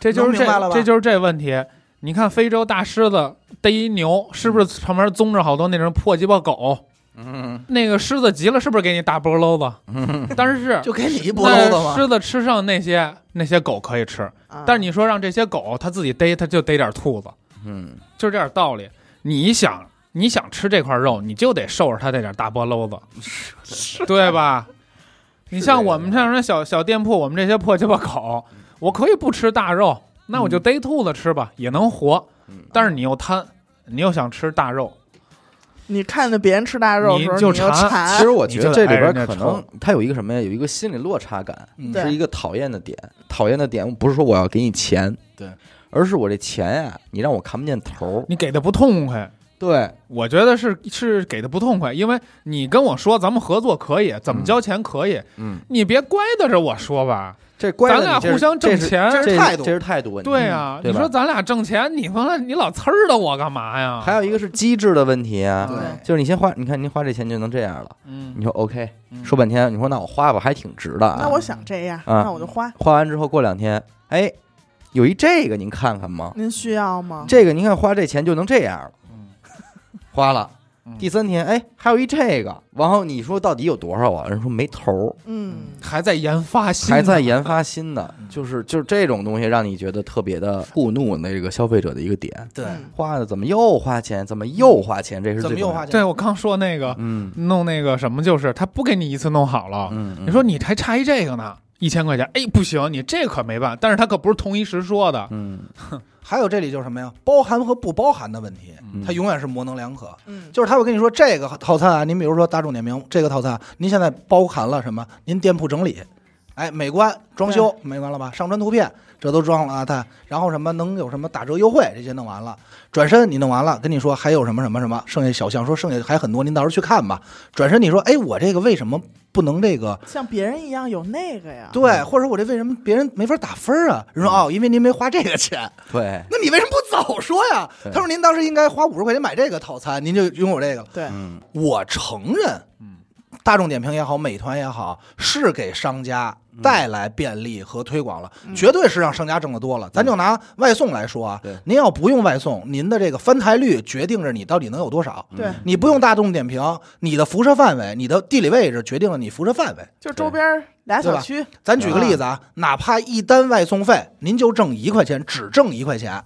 这就是能明白了吧这这就是这问题。你看非洲大狮子逮一牛，是不是旁边宗着好多那种破鸡巴狗？嗯那个狮子急了，是不是给你大波篓子？嗯但是 就给你一波篓子吗？狮子吃剩那些那些狗可以吃，啊但是你说让这些狗它自己逮，它就逮点兔子，嗯就是这点道理。你想你想吃这块肉，你就得受着它这点大波篓子，对吧？你像我们这样的小小店铺，我们这些破鸡巴口，我可以不吃大肉，那我就逮兔子吃吧，也能活。嗯但是你又贪，你又想吃大肉，你看着别人吃大肉的时候，你就馋馋。其实我觉得这里边可能它有一个什么呀？有一个心理落差感，嗯是一个讨厌的点。讨厌的点不是说我要给你钱，对，而是我这钱呀，你让我看不见头。你给的不痛快。对，我觉得是是给的不痛快，因为你跟我说咱们合作可以，怎么嗯交钱可以，嗯，你别乖的着我说吧。这乖咱俩互相挣钱这是态度这是态度问题。对呀、你说咱俩挣钱，你完了你老呲儿的我干嘛呀？还有一个是机制的问题啊，对就是你先花，你看您花这钱就能这样了，嗯你说 OK，嗯说半天，你说那我花吧，还挺值的啊。那我想这样，啊那我就花。花完之后过两天，哎，有一这个您看看吗？您需要吗？这个您看花这钱就能这样了，嗯花了。嗯。第三天，哎，还有一这个，然后你说到底有多少啊？人说没头儿，嗯，还在研发新的，还在研发新的，嗯。就是就是这种东西让你觉得特别的触怒那个消费者的一个点。对，嗯。花的怎么又花钱？怎么又花钱？这是？怎么又花钱？对我刚说那个嗯。弄那个什么，就是他不给你一次弄好了，嗯，你说你还差一这个呢，一千块钱，哎，不行，你这可没办，但是他可不是同一时说的，嗯 还有这里就是什么呀？包含和不包含的问题，嗯它永远是模棱两可。嗯，就是他会跟你说这个套餐啊，您比如说大众点评这个套餐，您现在包含了什么？您店铺整理，哎，美观装修美观了吧？上传图片这都装了啊，他然后什么能有什么打折优惠这些弄完了，转身你弄完了，跟你说还有什么什么什么，剩下小项说剩下还很多，您到时候去看吧。转身你说，哎，我这个为什么不能这个？像别人一样有那个呀。对，或者我这为什么别人没法打分啊？人说哦，因为您没花这个钱。对，那你为什么不早说呀？他说您当时应该花五十块钱买这个套餐，您就拥有这个了。对，嗯我承认，嗯，大众点评也好，美团也好，是给商家带来便利和推广了，嗯。绝对是让商家挣得多了。咱就拿外送来说啊，您要不用外送，您的这个翻台率决定着你到底能有多少。对。嗯你不用大众点评，你的辐射范围、你的地理位置决定了你辐射范围。就周边俩小区，咱举个例子啊，哪怕一单外送费您就挣一块钱，只挣一块钱，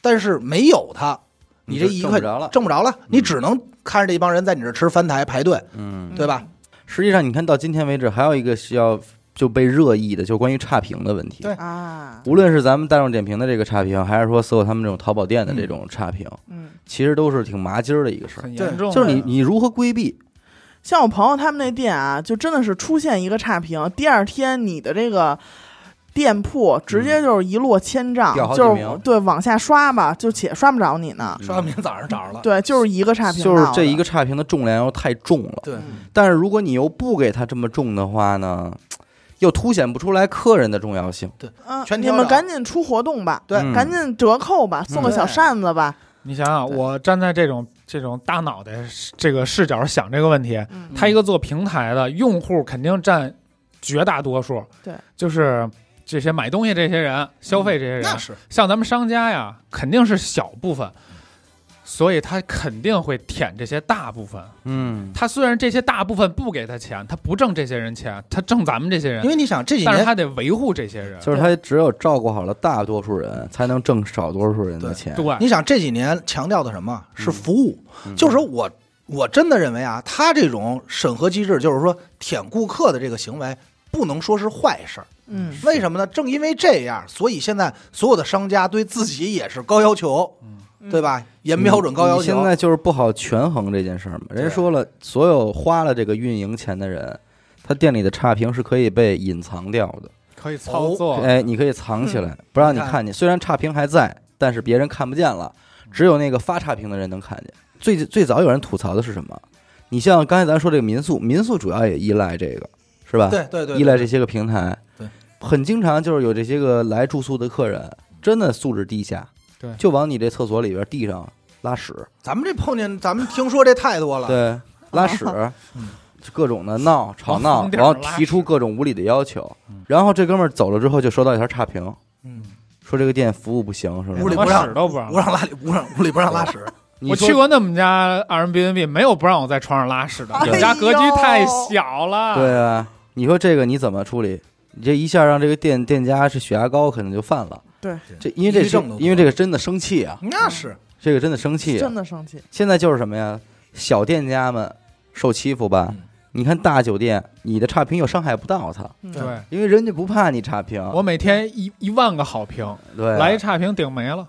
但是没有它，你这一块挣不着了。挣不着了，你只能看着这帮人在你这吃翻台排队，嗯，对吧？实际上，你看到今天为止，还有一个需要就被热议的，就是关于差评的问题。对啊，无论是咱们大众点评的这个差评，还是说所有他们这种淘宝店的这种差评，嗯，其实都是挺麻筋儿的一个事儿。很严重，就是你你如何规避？像我朋友他们那店啊，就真的是出现一个差评，第二天你的这个店铺直接就是一落千丈，嗯掉好几就是对往下刷吧，就且刷不着你呢。刷到明早上找着了，对，就是一个差评就是这一个差评的重量又太重了。对，嗯但是如果你又不给它这么重的话呢，又凸显不出来客人的重要性。嗯，全挑了你们赶紧出活动吧，对。嗯。赶紧折扣吧，送个小扇子吧。你想想，对。我站在这种这种大脑袋这个视角想这个问题，嗯，他一个做平台的用户肯定占绝大多数，对，就是这些买东西这些人、消费这些人，那是像咱们商家呀，肯定是小部分，所以他肯定会舔这些大部分。嗯，他虽然这些大部分不给他钱，他不挣这些人钱，他挣咱们这些人因，为你想这几但是年他得维护这些人。就是他只有照顾好了大多数人，才能挣少多数人的钱。对，你想这几年强调的什么是服务，嗯就是说我我真的认为啊，他这种审核机制，就是说舔顾客的这个行为，不能说是坏事儿。嗯，为什么呢？正因为这样，所以现在所有的商家对自己也是高要求，嗯对？吧？严标准、高要求。你现在就是不好权衡这件事儿嘛。人家说了，所有花了这个运营钱的人，他店里的差评是可以被隐藏掉的。可以操作。哎，你可以藏起来，不让你看见。虽然差评还在，但是别人看不见了，只有那个发差评的人能看见。最最早有人吐槽的是什么？你像刚才咱说这个民宿，民宿主要也依赖这个，是吧？对对对，依赖这些个平台，对，很经常就是有这些个来住宿的客人，真的素质低下，对就往你这厕所里边地上拉屎，咱们这碰见，咱们听说这太多了。对，拉屎，就各种的闹吵闹然后提出各种无理的要求，然后这哥们儿走了之后就收到一条差评，嗯，说这个店服务不行，是吧？屋里不让屎都不让不让拉里，屋让屋里不让拉屎。我去过那么家二人 B N B，没有不让我在床上拉屎的。你们家格局太小了。对啊，你说这个你怎么处理？你这一下让这个店店家是血压高，可能就犯了。对，这因为这是因为这个真的生气啊，那是这个真的生气啊真。的生气。现在就是什么呀？小店家们受欺负吧？嗯你看大酒店，你的差评又伤害不到他，嗯对，因为人家不怕你差评。我每天一一万个好评，对啊来一差评顶没了。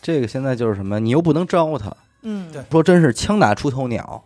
这个现在就是什么？你又不能招他，嗯，对说真是枪打出头鸟，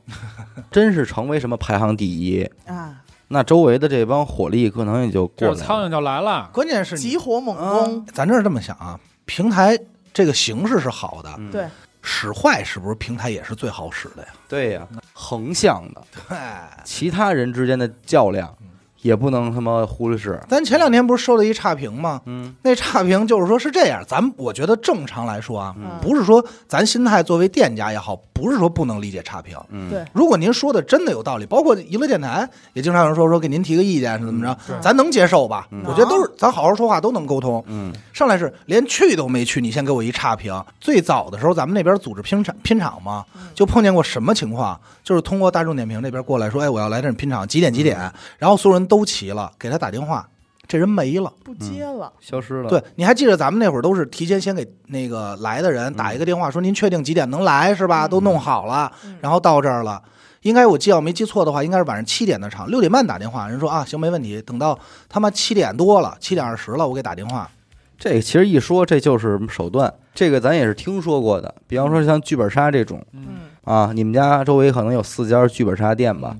真是成为什么排行第一，啊，那周围的这帮火力可能也就过这来了。苍蝇就来了。关键是你急火猛攻，咱这是这么想啊，平台这个形式是好的，嗯对，使坏是不是平台也是最好使的呀？对呀，横向的，对，其他人之间的较量嗯也不能他妈忽略是。咱前两天不是收了一差评吗？嗯那差评就是说是这样，咱我觉得正常来说啊，嗯不是说咱心态作为店家也好，不是说不能理解差评。嗯，对如果您说的真的有道理，包括娱乐电台也经常有人说说给您提个意见是怎么着，对咱能接受吧？嗯我觉得都是咱好好说话都能沟通。嗯上来是连去都没去，你先给我一差评。最早的时候，咱们那边组织拼场拼场嘛，就碰见过什么情况？就是通过大众点评那边过来说，哎，我要来这儿拼场，几点几点？然后所有人都齐了，给他打电话，这人没了。不接了，消失了。对，你还记得咱们那会儿都是提前先给那个来的人打一个电话，说您确定几点能来是吧？都弄好了，嗯然后到这儿了。应该我记要没记错的话，应该是晚上七点的场，六点半打电话，人说啊行没问题。等到他妈七点多了，七点二十了，我给打电话，这个其实一说这就是手段，这个咱也是听说过的。比方说像剧本杀这种嗯，嗯，啊，你们家周围可能有四家剧本杀店吧，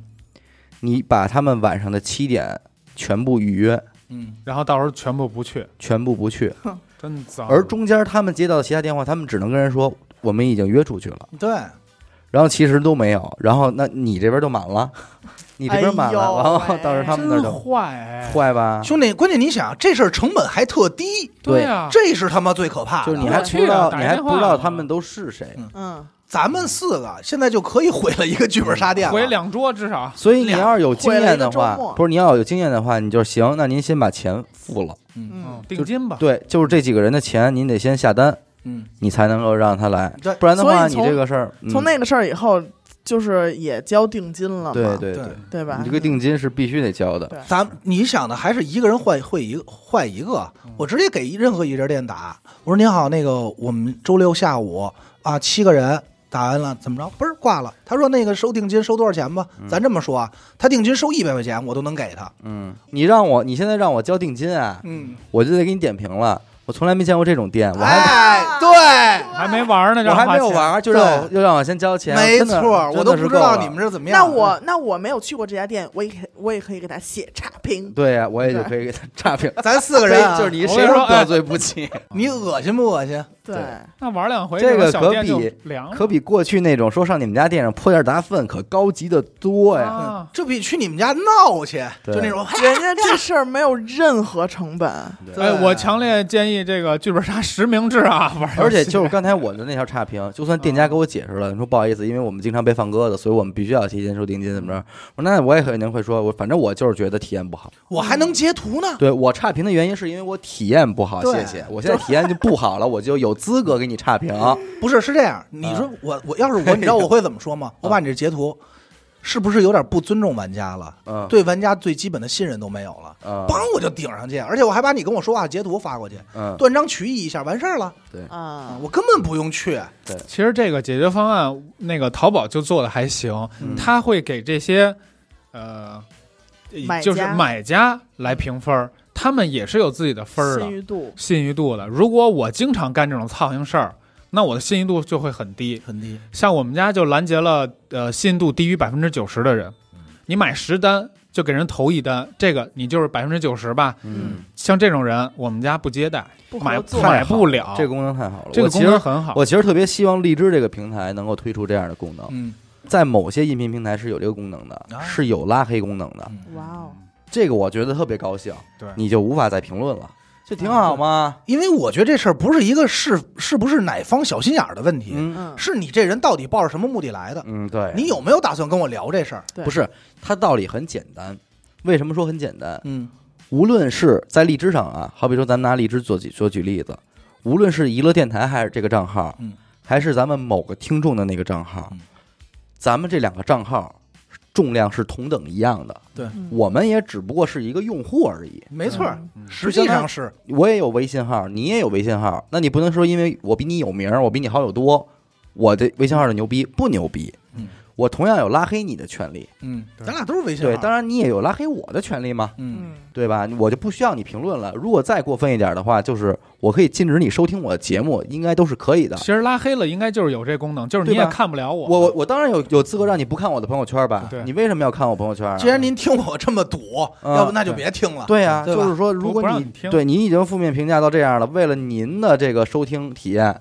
你把他们晚上的七点全部预约，嗯，然后到时候全部不去，全部不去，真脏。而中间他们接到的其他电话，他们只能跟人说我们已经约出去了，对，然后其实都没有，然后那你这边就满了，你这边满了，哎然后到时候他们那儿就坏。哎，坏吧，兄弟，关键你想，这事儿成本还特低，对啊，这是他妈最可怕的。就是你还不知道，你还不知道他们都是谁，嗯，咱们四个现在就可以毁了一个剧本杀店了。回两桌至少。所以你要是有经验的话不是你要有经验的话，你就行，那您先把钱付了，嗯定金吧。对，就是这几个人的钱，您得先下单，嗯，你才能够让他来，不然的话，你这个事儿，嗯。从那个事儿以后，就是也交定金了嘛，对对对对，吧？你这个定金是必须得交的，咱你想的还是一个人换会一个换一个，我直接给任何一家店打，我说您好，那个我们周六下午啊七个人打完了怎么着？嘣儿挂了。他说那个收定金收多少钱吧？咱这么说啊，他定金收一百块钱，我都能给他。嗯，你让我你现在让我交定金啊，嗯，我就得给你点评了。我从来没见过这种店，我还哎，对，还没玩呢，我还没有。玩，就让我又让我先交钱，没错，我都不知道你。们是怎么样。那我那我没有去过这家店，我也可我也可以给他写差评。对呀，我也就可以给他 差评。咱四个人啊，就是你谁都得罪不起，你恶心不恶心？对对，那玩两回，这个可比可比过去那种说上你们家店上泼点大粪可高级的多呀。啊这比去你们家闹去，就那种人家这事儿没有任何成本。对哎，我强烈建议这个剧本杀实名制啊，玩。而且就是刚才我的那条差评，就算店家给我解释了，你说不好意思，因为我们经常被放鸽子，所以我们必须要提前收定金，怎么着？我说那我也肯定会说，我反正我就是觉得体验不好。我还能截图呢。对我差评的原因是因为我体验不好，谢谢。我现在体验就不好了，我就有资格给你差评。不是，是这样。你说我我要是我，你知道我会怎么说吗？我把你这截图，是不是有点不尊重玩家了？嗯，对玩家最基本的信任都没有了，嗯，梆我就顶上去，而且我还把你跟我说话截图发过去，嗯，断章取义一下完事儿了，啊，我根本不用去。对。其实这个解决方案，那个淘宝就做的还行，嗯。他会给这些呃，就是买家来评分儿，他们也是有自己的分儿的信誉度。信誉度的。如果我经常干这种操心事儿，那我的信誉度就会很低。很低，像我们家就拦截了呃信誉度低于百分之九十的人，你买十单就给人投一单，这个你就是百分之九十吧。嗯，像这种人，我们家不接待，买不买，买不了。这个功能太好了。这个功我其实能很好。我其实特别希望荔枝这个平台能够推出这样的功能，嗯，在某些音频平台是有这个功能的，啊是有拉黑功能的。哇哦，这个我觉得特别高兴，对你就无法再评论了，这挺好吗？因为我觉得这事儿不是一个是是不是哪方小心眼儿的问题，嗯嗯，是你这人到底抱着什么目的来的？嗯，对，你有没有打算跟我聊这事儿？对不是它道理很简单。为什么说很简单？嗯无论是在荔枝上啊，好比说咱们拿荔枝做举做举例子，无论是娱乐电台还是这个账号，嗯还是咱们某个听众的那个账号，嗯咱们这两个账号重量是同等一样的，对，嗯。我们也只不过是一个用户而已。没错实际上是。我也有微信号，你也有微信号，那你不能说因为我比你有名，我比你好友多，我的微信号就牛逼，不牛逼。嗯我同样有拉黑你的权利，嗯，咱俩都是微信对，当然你也有拉黑我的权利嘛，嗯嗯，对吧？我就不需要你评论了。如果再过分一点的话，就是我可以禁止你收听我的节目，应该都是可以的其。实拉黑了应该就是有这功能，就是你也看不了我。我我我当然有有资格让你不看我的朋友圈吧？对你为什么要看我朋友圈啊？既然您听我这么堵，嗯要不那就别听了。对呀、就是说，如果你你听对你已经负面评价到这样了，为了您的这个收听体验，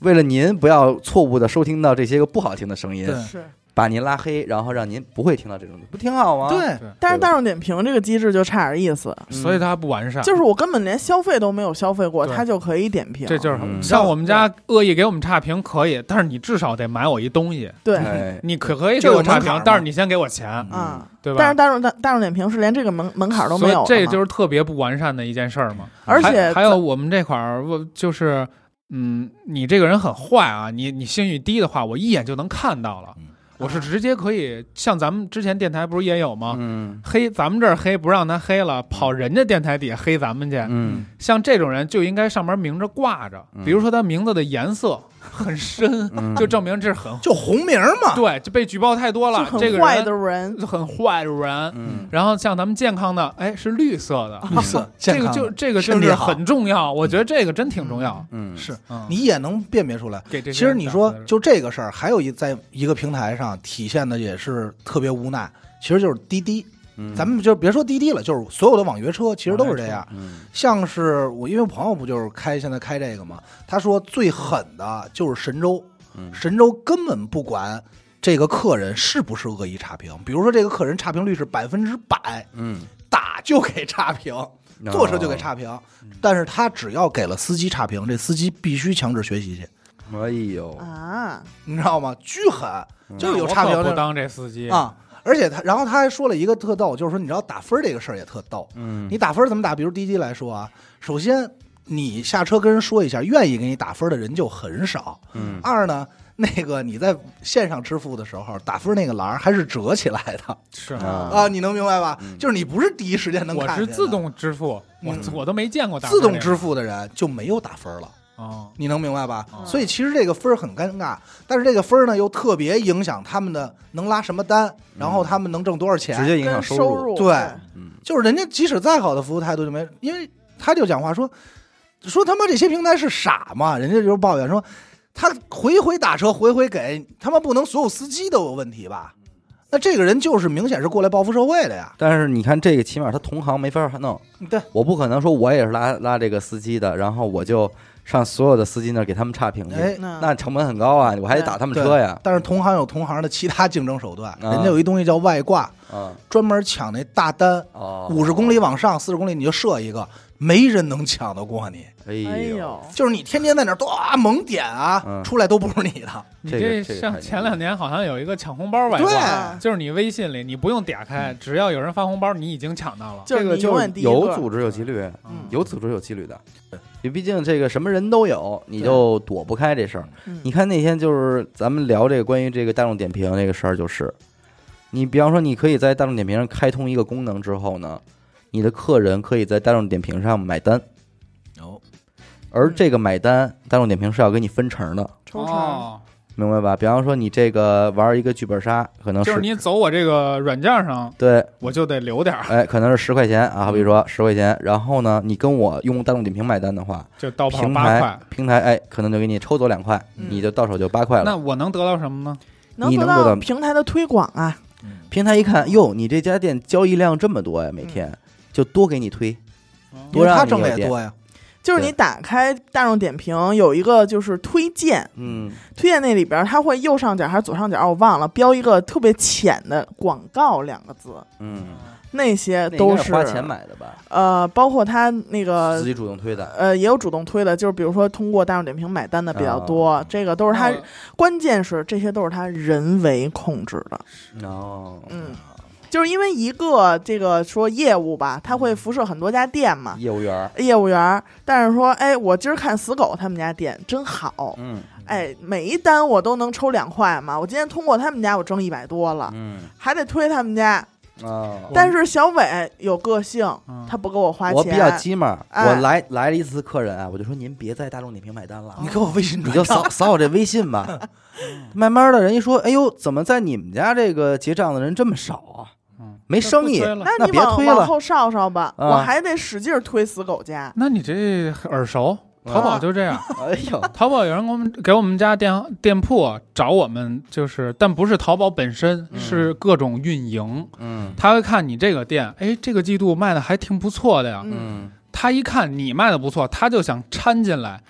为了您不要错误的收听到这些个不好听的声音，是。把您拉黑，然后让您不会听到这种，不挺好吗？，对，但是大众点评这个机制就差点意思，所以它不完善，就是我根本连消费都没有消费过，它就可以点评。这就是嗯。像我们家恶意给我们差评可以，但是你至少得买我一东西。对。哎，你可可以给我差评但是你先给我钱，啊，对吧？但是大众大大众点评是连这个门门槛都没有这就是特别不完善的一件事儿嘛。而且还还有我们这块儿，我就是，嗯，你这个人很坏啊，你你信誉低的话，我一眼就能看到了。嗯我是直接可以，像咱们之前电台不是也有吗？嗯黑咱们这儿黑不让他黑了，跑人家电台底下黑咱们去。嗯像这种人就应该上面明着挂着，嗯比如说他名字的颜色很深，嗯，就证明这是很就红名嘛。对，就被举报太多了，这个很坏的人人，很坏的人。嗯然后像咱们健康的，哎，是绿色的，绿色，这个健康的就这个真是身体好很重要，我觉得这个真挺重要。嗯是嗯，你也能辨别出来。给这其实你说就这个事儿，还有一在一个平台上体现的也是特别无奈，其实就是滴滴。嗯，咱们就别说滴滴了，就是所有的网约车其实都是这样。嗯像是我，因为我朋友不就是开现在开这个嘛，他说最狠的就是神州，嗯神州根本不管这个客人是不是恶意差评，比如说这个客人差评率是百分之百，嗯，打就给差评，坐车就给差评，但是他只要给了司机差评，这司机必须强制学习去，哦。哎呦，啊，你知道吗？巨狠，就是有差评不当这司机，啊！而且他，然后他还说了一个特逗，就是说你知道打分这个事儿也特逗，嗯，你打分怎么打？比如滴滴来说啊，首先你下车跟人说一下，愿意给你打分的人就很少。嗯二呢，那个你在线上支付的时候，打分那个栏还是折起来的 是啊啊，你能明白吧？嗯就是你不是第一时间能看见的是自动支付，我嗯我都没见过打自动支付的人就没有打分了。哦，你能明白吧？嗯所以其实这个分儿很尴尬，但是这个分儿呢又特别影响他们的能拉什么单，然后他们能挣多少钱，直接影响跟收收入对嗯，就是人家即使再好的服务态度就没，因为他就讲话说说他妈这些平台是傻嘛，人家就是抱怨说他回回打车回回给他妈不能所有司机都有问题吧？那这个人就是明显是过来报复社会的呀。但是你看这个，起码他同行没法弄，对，我不可能说我也是拉拉这个司机的，然后我就上所有的司机那儿给他们差评去，哎，那那成本很高啊，我还得打他们车呀，但是同行有同行的其他竞争手段，啊。人家有一东西叫外挂，啊。专门抢那大单，哦，五十公里往上，四十公里你就设一个，没人能抢得过你。哎呦，就是你天天在那儿多猛点啊，嗯。出来都不是你的。你这这像前两年好像有一个抢红包外对。挂，就是你微信里你不用点开，只要有人发红包，你已经抢到了。这个就有组织有纪律，嗯。有组织有纪律的。对，毕竟这个什么人都有，你就躲不开这事儿。嗯你看那天就是咱们聊这个关于这个大众点评这个事儿，就是你比方说，你可以在大众点评上开通一个功能之后呢，你的客人可以在大众点评上买单，哦而这个买单，大众点评是要给你分成的，抽成，哦，明白吧？比方说你这个玩一个剧本杀，可能就是你走我这个软件上，对，我就得留点儿，哎，可能是十块钱啊，好比说十块钱，然后呢，你跟我用大众点评买单的话，就到跑平台八块。平台哎，可能就给你抽走两块，嗯你就到手就八块了。那我能得到什么呢？能得到你能做到平台的推广啊，平台一看，哟，你这家店交易量这么多呀，每天就多给你推，因多为他挣的让你也多呀。就是你打开大众点评有一个就是推荐，嗯，推荐那里边它会右上角还是左上角我忘了标一个特别浅的广告两个字，嗯，那些都该是花钱买的吧？呃，包括它那个自个己主动推的。呃也有主动推的，就是比如说通过大众点评买单的比较多，这个都是它关键是这些都是它人为控制的，哦，嗯。就是因为一个这个说业务吧，它会辐射很多家店嘛，业务员儿，业务员儿。但是说，哎，我今儿看死狗他们家店真好，嗯哎，每一单我都能抽两块嘛。我今天通过他们家，我挣一百多了，嗯还得推他们家。哦，但是小伟有个性，嗯他不给我花钱，我比较鸡嘛，哎我来来了一次客人啊，我就说您别在大众点评买单了，你给我微信你就转扫扫我这微信吧。慢慢的，人一说，哎呦，怎么在你们家这个结账的人这么少啊？嗯没生意那你别推了往后稍稍吧，啊我还得使劲推死狗家。那你这耳熟，淘宝就这样。哎呦，淘宝有人给我们给我们家店店铺找我们，就是但不是淘宝本身，嗯是各种运营。嗯他会看你这个店，哎，这个季度卖的还挺不错的呀。嗯嗯他一看你卖的不错，他就想掺进来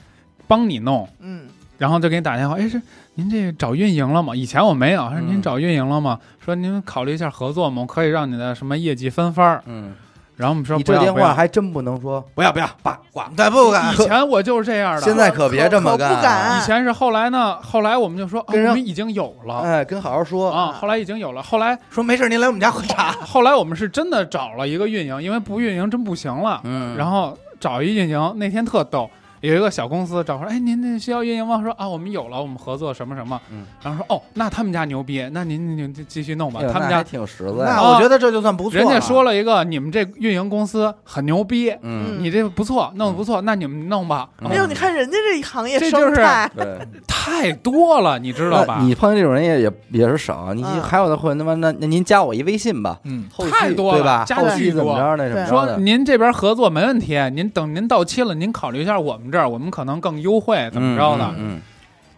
帮你弄，嗯，然后就给你打电话，哎，是您这找运营了吗？以前我没有，您找运营了吗？说您考虑一下合作吗？我可以让你的什么业绩分番儿。嗯，然后我们说你这电话还真不能说不要不要，爸挂。对不敢以前我就是这样的，现在可别这么干啊可不敢以前是后来呢，后来我们就说，啊跟人我们已经有了哎，跟好好说啊，后来已经有了，后来说没事，您来我们家喝茶。后来我们是真的找了一个运营，因为不运营真不行了，嗯，然后找一运营，那天特逗。有一个小公司找说，哎，您那需要运营吗？说啊，我们有了，我们合作什么什么。嗯然后说，哦，那他们家牛逼，那您您您继续弄吧哎。呦他们家那还挺实在那的。我觉得这就算不错了。人家说了一个，你们这运营公司很牛逼，嗯，你这不错，弄得不错，那你们弄吧。嗯哎呦，你看人家这一行业这就是生态，对，太多了，你知道吧那？你碰见这种人也也也是少，你嗯还有的会他妈那那您加我一微信吧，嗯，后续太多了对吧？加后巨多续怎么着那什么着说的，您这边合作没问题，您等您到期了，您考虑一下我们这儿，我们可能更优惠，怎么着的？嗯，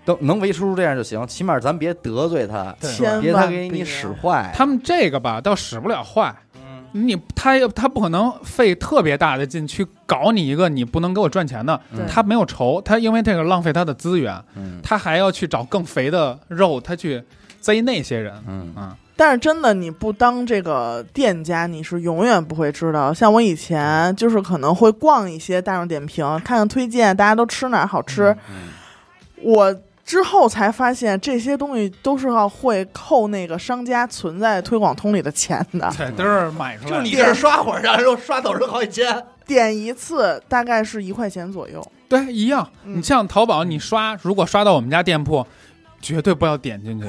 都能维持住这样就行，起码咱别得罪他，别他万给你别使坏。他们这个吧，倒使不了坏。嗯你他他不可能费特别大的劲去搞你一个你不能给我赚钱的，他没有仇，他因为这个浪费他的资源，嗯他还要去找更肥的肉，他去贼那些人嗯啊。但是真的，你不当这个店家，你是永远不会知道。像我以前就是可能会逛一些大众点评，看看推荐，大家都吃哪儿好吃。嗯我之后才发现，这些东西都是要会扣那个商家存在推广通里的钱的。对，都是买出来。就你这儿刷会儿，然后刷走人好几千。点一次大概是一块钱左右。对一样。嗯你像淘宝，你刷如果刷到我们家店铺，绝对不要点进去。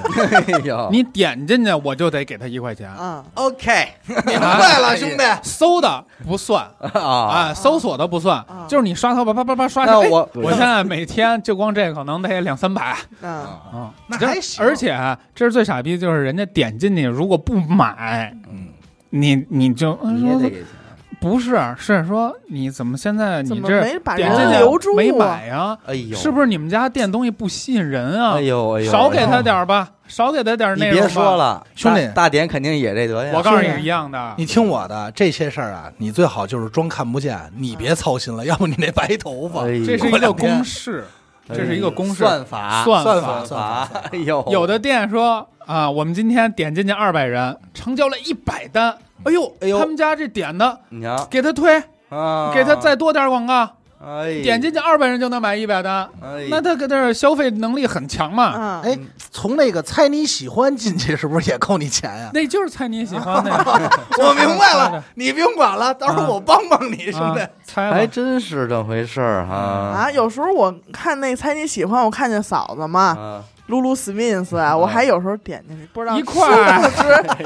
你点进去，我就得给他一块钱。嗯，OK 明白了，兄弟。搜的不算啊？啊，搜索的不算啊，就是你刷淘宝，叭叭叭刷下来。哎那我我现在每天就光这可能得两三百嗯，啊，那还行而且这是最傻逼，就是人家点进去如果不买，嗯，你你就你也得给钱。不是是说你怎么现在你这没把点进人留住？去没买呀？哎呦，是不是你们家店东西不吸引人啊哎？呦哎呦，少给他点儿吧，少给他点儿内容吧。你别说，了，兄弟大大点肯定也这德行。我告诉你一样的。你听我的，这些事儿啊，你最好就是装看不见，你别操心了，要不你那白头发。哎这是一个公式，这是一个公式。算法，算算法法算法法。哎呦，有的店说啊，我们今天点进去二百人，成交了一百单。哎呦，哎呦。他们家这点的，你瞧。给他推，啊，给他再多点广告，哎。点进去二百人就能买一百单，哎。那他搁那儿消费能力很强嘛？嗯，哎，从那个猜你喜欢进去，是不是也扣你钱呀？那就是猜你喜欢。我明白了啊，你不用管了，到时候我帮帮你，兄弟啊。猜还。真是这回事儿哈。啊，有时候我看那猜你喜欢，我看见嫂子嘛，啊！露露 Smith 啊，我还有时候点进去，不知道一块儿殊不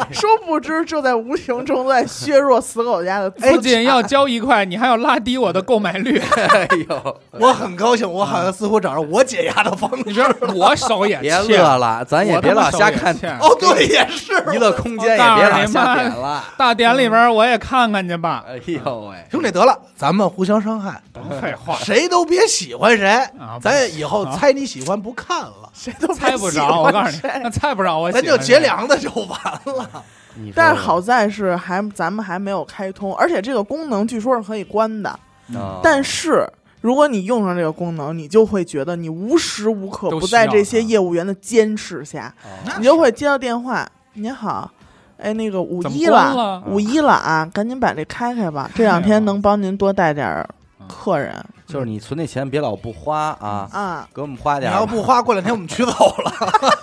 知，殊不知这在无形中在削弱死狗家的资不仅要交一块，你还要拉低我的购买率。哎呦，我很高兴，我好像似乎找着我解压的方式你说我手也别欠乐了，咱也别老瞎看哦，对，也是。娱乐空间，也别老瞎点了。大典里边我也看看去吧。哎呦喂，兄弟，得了，咱们互相伤害，废话，谁都别喜欢谁啊，咱以后猜你喜欢不看了，谁都别猜不着。我告诉你，那猜不着我咱就。结梁子就完了。但是好在是还咱们还没有开通，而且这个功能据说是可以关的。啊但是如果你用上这个功能，你就会觉得你无时无刻不在这些业务员的监视下，啊你就会接到电话，您好。哎，那个五一关了五一了啊，赶紧把这开开吧。这两天能帮您多带点儿客人就是你存那钱别老不花啊，啊。给我们花点儿吧。要不花，过两天我们取走了，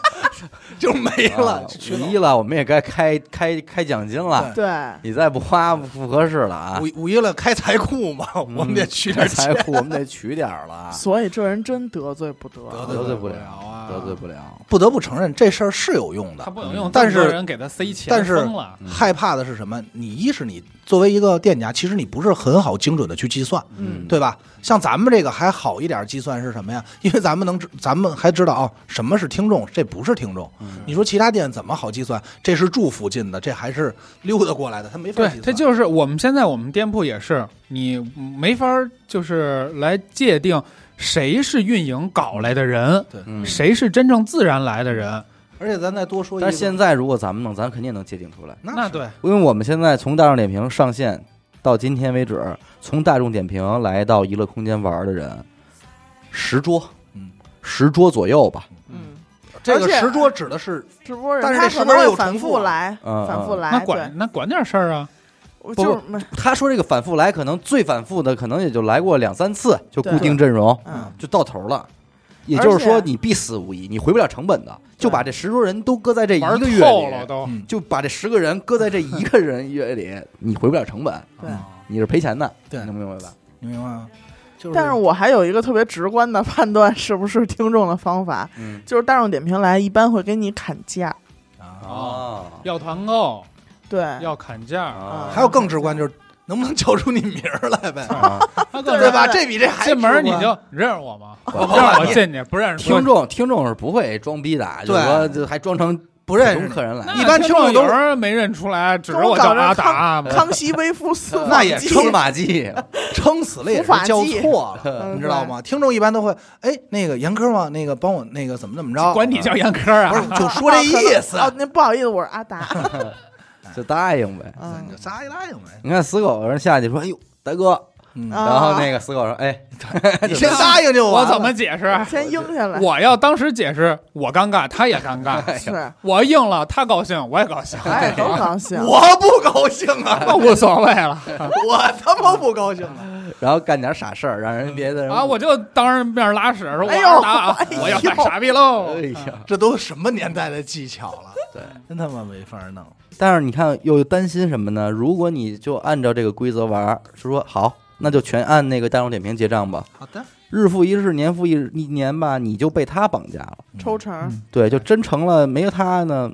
就没啊了。取一了，我们也该开开开奖金了。对，你再不花不合适了啊！五五一了，开财库嘛，我们得取点钱。财库，我们得取点儿了，所以这人真得罪不得。得得罪不了啊，得罪不了。不得不承认，这事儿是有用的他。不能用，但是人给他塞钱，但是害怕的是什么？你一是你作为一个店家，其实你不是很好精准的去计算，嗯对吧？像咱们这个还好一点，计算是什么呀？因为咱们能知，咱们还知道哦，什么是听众，这不是听众。嗯你说其他店怎么好计算？这是住附近的，这还是溜达过来的，他没法对计，算。他就是我们现在我们店铺也是，你没法儿就是来界定谁是运营搞来的人，嗯，谁是真正自然来的人。而且咱再多说一个，但是现在如果咱们弄，咱肯定能界定出来，那对，因为我们现在从大众点评上线到今天为止，从大众点评来到娱乐空间玩的人，十桌，嗯，十桌左右吧，嗯，这个十桌指的是直播人但是这十桌有反重复来，反复来。那管那管点事儿啊。我就是他说这个反复来，可能最反复的可能也就来过两三次，就固定阵容嗯，就到头了。也就是说，你必死无疑，你回不了成本的，就把这十桌人都搁在这一玩个月里，透了都，嗯就把这十个人搁在这一个人月里，你回不了成本，对。你是赔钱的，对你能明白吧？你明白吗？就是，但是我还有一个特别直观的判断是不是听众的方法，嗯，就是大众点评来一般会给你砍价，啊，哦，要团购，对，要砍价，啊还有更直观，就是能不能叫出你名儿来呗，啊。对吧？这比这还进门你就认识我吗？我不让我进去，不认识听众听众是不会装逼的，就说这还装成不认识客人来，一般听众都听有人没认出来，指着我叫阿达，康熙微服私那也访记称马季，撑死了也是伏法叫错了，嗯你知道吗？听众一般都会，哎，那个严哥吗？那个帮我那个怎么怎么着？管你叫严科不啊是，就说这意思，哦，那不好意思，我是阿达。就答应呗。嗯你就答应答应呗。你看死狗人下去说：“哎呦，大哥。”嗯，啊然后那个死狗说：“哎，你先答应就完了。我怎么解释？先应下来，我要当时解释，我尴尬，他也尴尬。是，我应了，他高兴，我也高兴，哎，都高兴。我不高兴啊！那无所谓了我他妈不高兴啊！然后干点傻事儿，让人别的人啊！我就当着面拉屎，说我哎呦阿达啊哎，呦我要干傻逼喽哎。呀，这都什么年代的技巧了？对，真他妈没法弄。但是你看又担心什么呢？如果你就按照这个规则玩儿，是说好，那就全按那个大众点评结账吧。好的，日复一日，年复一日一年吧，你就被他绑架了。抽成，嗯对，就真成了没有他呢，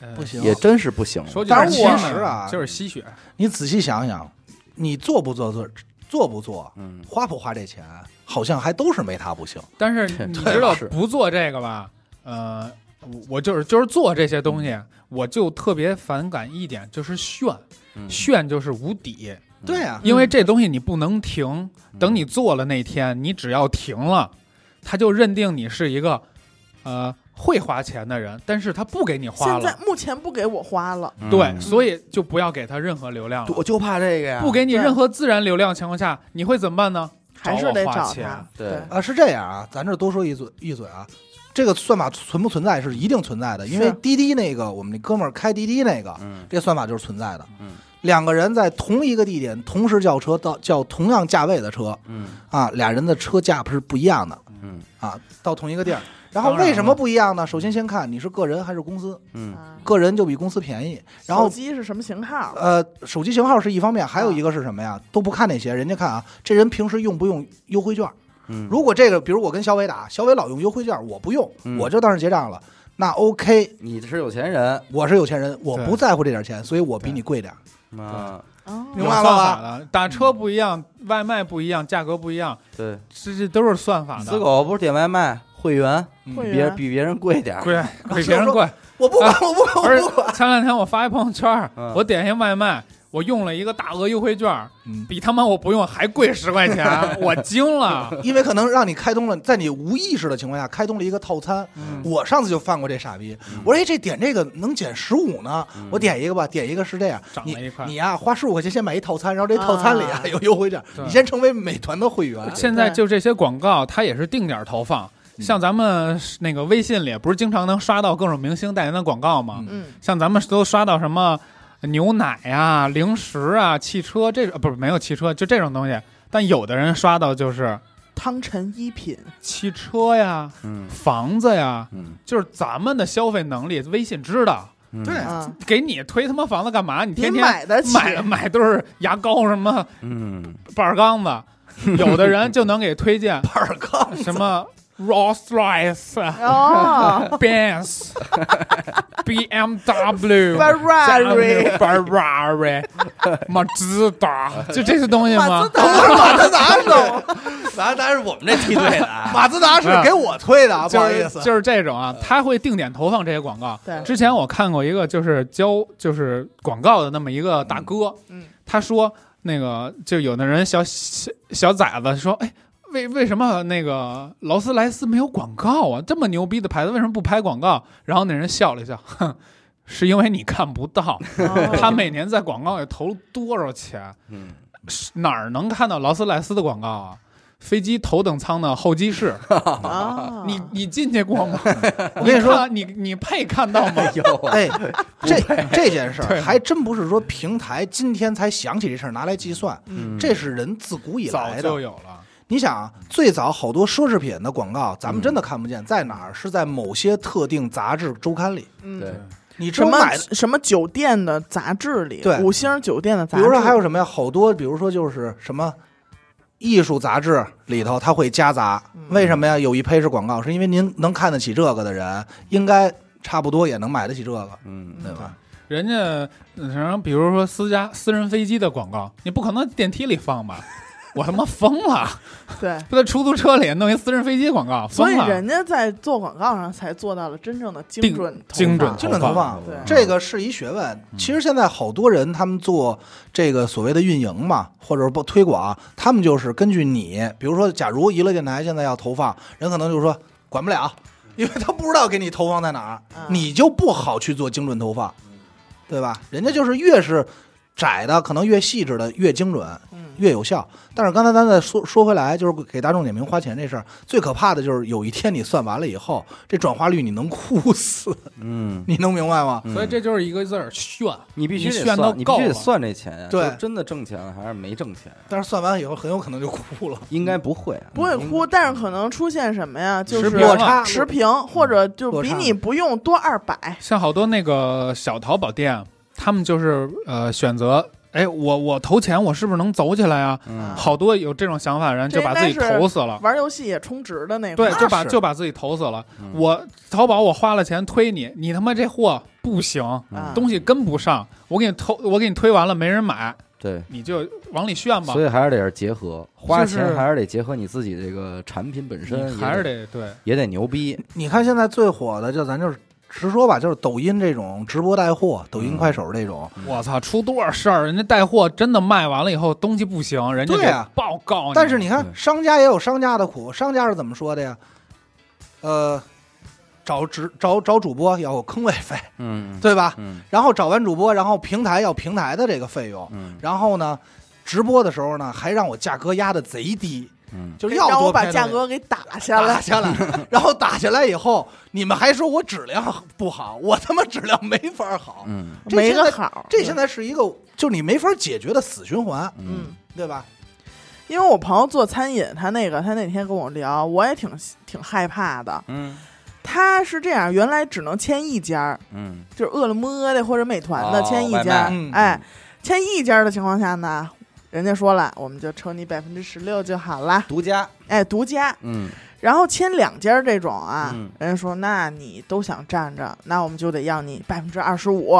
呃不行也真是不行但是其实啊就是吸血，你仔细想想，你做不做做做不做，嗯，花不花这钱，好像还都是没他不行。但是 你知道是不做这个吧？呃，我我就是就是做这些东西，我就特别反感一点，就是炫，嗯。炫就是无底，对啊，因为这东西你不能停，等你做了那天，你只要停了，他就认定你是一个呃会花钱的人，但是他不给你花了现在，目前不给我花了，嗯。对，所以就不要给他任何流量了。我就怕这个呀，不给你任何自然流量情况下，你会怎么办呢？还是得找钱找他。对。啊，是这样啊，咱这多说一嘴一嘴啊，这个算法存不存在是一定存在的，因为滴滴那个我们那哥们儿开滴滴那个，嗯这算法就是存在的。嗯两个人在同一个地点同时叫车，到叫同样价位的车嗯啊，俩人的车价是不一样的嗯啊，到同一个地儿。然后为什么不一样呢？首先先看你是个人还是公司，个人就比公司便宜。然后手机是什么型号？呃，手机型号是一方面，还有一个是什么呀？都不看那些，人家看啊，这人平时用不用优惠券？嗯，如果这个，比如我跟小伟打，小伟老用优惠券，我不用，嗯。我就当是结账了，那 OK，你是有钱人。我是有钱人，我不在乎这点钱，所以我比你贵点儿。啊，明白了吧？算法的，打车不一样，外卖不一样，价格不一样，对，这这都是算法的。死狗不是点外卖会员，别比别人贵点儿，贵，比别人贵。我不管，我不管，我不管。前两天我发一朋友圈嗯，我点一外卖，我用了一个大额优惠券，嗯，比他妈我不用还贵十块钱，我惊了。因为可能让你开通了，在你无意识的情况下开通了一个套餐。嗯。我上次就犯过这傻逼，嗯我说哎，这点这个能减十五呢，嗯。我点一个吧，点一个是这样，你涨了一块。你呀花十五块钱先买一套餐，然后这套餐里啊啊有优惠券，对你先成为美团的会员。现在就这些广告，它也是定点投放。嗯。像咱们那个微信里，不是经常能刷到各种明星代言的广告吗？嗯嗯，像咱们都刷到什么牛奶呀、零食啊、汽车这种，呃不是没有汽车，就这种东西。但有的人刷到就是汤臣一品，汽车呀、嗯。房子呀，嗯。就是咱们的消费能力，微信知道。嗯，对啊，给你推他妈房子干嘛？你你天天买得起，买买对儿牙膏什么嗯。板儿缸子，有的人就能给推荐 板儿缸什么 Rolls Royce、哦 Benz、BMW、，Ferrari，Ferrari、马自达，就这些东西吗？马自？达，马自达是咱咱是我们这梯队的啊，马自达是给我推的啊，不就好意思。就是这种啊，他会定点投放这些广告。对。之前我看过一个就是教就是广告的那么一个大哥，嗯。他说那个就有的人小小小崽子说，哎，为为什么那个劳斯莱斯没有广告啊？这么牛逼的牌子为什么不拍广告？然后那人笑了一笑，哼，是因为你看不到，哦 他每年在广告里投了多少钱？嗯哪儿能看到劳斯莱斯的广告啊？飞机头等舱的候机室，啊，你你进去过吗？我 跟你说，你你配看到吗？有啊，哎，这这件事儿还真不是说平台今天才想起这事儿拿来计算，嗯这是人自古以来的。就有了。你想啊，最早好多奢侈品的广告，咱们真的看不见，在哪儿？是在某些特定杂志周刊里。嗯对，你只什么买的，什么酒店的杂志里，对五星酒店的杂志，比如说还有什么呀？好多，比如说就是什么艺术杂志里头，它会夹杂。嗯为什么呀？有一批是广告，是因为您能看得起这个的人，应该差不多也能买得起这个，嗯对吧？人家，嗯然后比如说私家私人飞机的广告，你不可能电梯里放吧？我他妈疯了！对。就在出租车里弄一私人飞机广告，所以！人家在做广告上才做到了真正的精准投精准放精准投放，对这个是一学问。其实现在好多人他们做这个所谓的运营嘛，或者是不推广，他们就是根据你，比如说，假如娱乐电台现在要投放，人可能就是说管不了，因为他不知道给你投放在哪儿，嗯你就不好去做精准投放，对吧？人家就是越是窄的，可能越细致的越精准。嗯越有效，但是刚才咱再说说回来，就是给大众点评花钱这事儿，最可怕的就是有一天你算完了以后，这转化率你能哭死，嗯，你能明白吗？所以这就是一个字儿炫。你必须得炫到算，你必须得算这钱呀，对真的挣钱了还是没挣钱？但是算完以后很有可能就哭了。应该不会啊，不会哭，但是可能出现什么呀？就是落差持平，或者就比你不用多二百。像好多那个小淘宝店，他们就是呃选择哎，我我投钱，我是不是能走起来啊？嗯好多有这种想法的人就把自己投死了。玩游戏也充值的那个，对，就把是就把自己投死了。嗯我淘宝我花了钱推你，你他妈这货不行，啊东西跟不上，我给你投，我给你推完了没人买，对，你就往里炫吧所。以还是得是结合，花钱还是得结合你自己这个产品本身，你还是得对，也得牛逼。你看现在最火的，就咱就是实说吧，就是抖音这种直播带货，抖音、嗯快手这种，我操，出多少事儿？人家带货真的卖完了以后东西不行，人家给对啊报告你。但是你看商家也有商家的苦，商家是怎么说的呀？呃，找直找找主播要有坑位费，嗯，对吧？嗯然后找完主播，然后平台要平台的这个费用，嗯然后呢，直播的时候呢，还让我价格压的贼低，嗯，就是让我把价格给打下来打。下来，然后打下来以后，你们还说我质量不好，我他妈质量没法好，嗯没个好，这现在是一个就是你没法解决的死循环，嗯嗯，对吧？因为我朋友做餐饮，他那个他那天跟我聊，我也挺挺害怕的。嗯他是这样，原来只能签一家，嗯就是饿了么的或者美团的哦签一家哎，签一家的情况下呢，人家说了，我们就抽你百分之十六就好啦，独家，哎，独家。嗯。然后签两家这种啊，嗯。人家说，那你都想占着，那我们就得要你百分之二十五，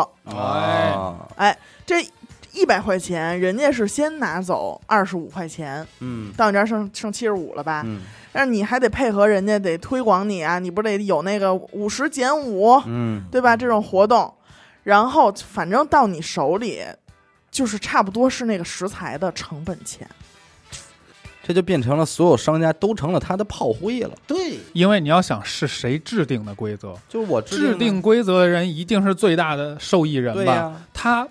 哎，这一百块钱，人家是先拿走二十五块钱，嗯。到你这儿剩剩七十五了吧？嗯。但是你还得配合人家得推广你啊，你不得有那个五十减五，嗯。对吧？这种活动，然后反正到你手里，就是差不多是那个食材的成本钱。这就变成了所有商家都成了他的炮灰了。对，因为你要想是谁制定的规则，就是我制定规则的人一定是最大的受益人吧？他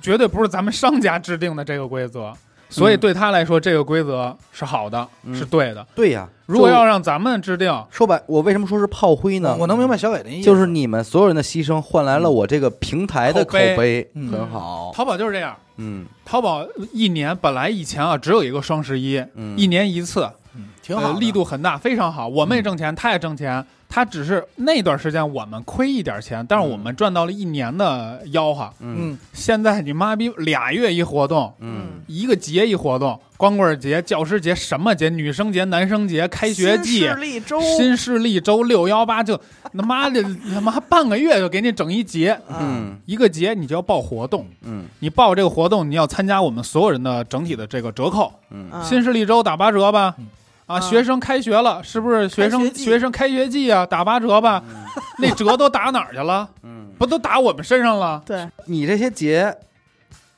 绝对不是咱们商家制定的这个规则，所以对他来说，这个规则是好的，嗯是对的。对呀。如果要让咱们制定，说白，我为什么说是炮灰呢？我能明白小伟的意思，就是你们所有人的牺牲换来了我这个平台的口口碑碑嗯很好。淘宝就是这样。嗯淘宝一年本来以前啊只有一个双十一，嗯，一年一次，嗯挺好力度很大，非常好。我们也挣钱，他也挣钱，他只是那段时间我们亏一点钱，但是我们赚到了一年的吆喝。嗯。嗯，现在你妈逼俩月一活动，嗯。一个节一活动，光棍节、教师节、什么节、女生节、男生节、开学季新势、力周，新势力周、六幺八，就他妈的 他妈半个月就给你整一节，嗯。一个节你就要报活动，嗯。你报这个活动，你要参加我们所有人的整体的这个折扣。嗯。嗯。新势力周打八折吧。嗯。啊，嗯学生开学了，是不是学生学学生开学季啊？打八折吧，那折都打哪儿去了？嗯，不都打我们身上了？对，你这些节，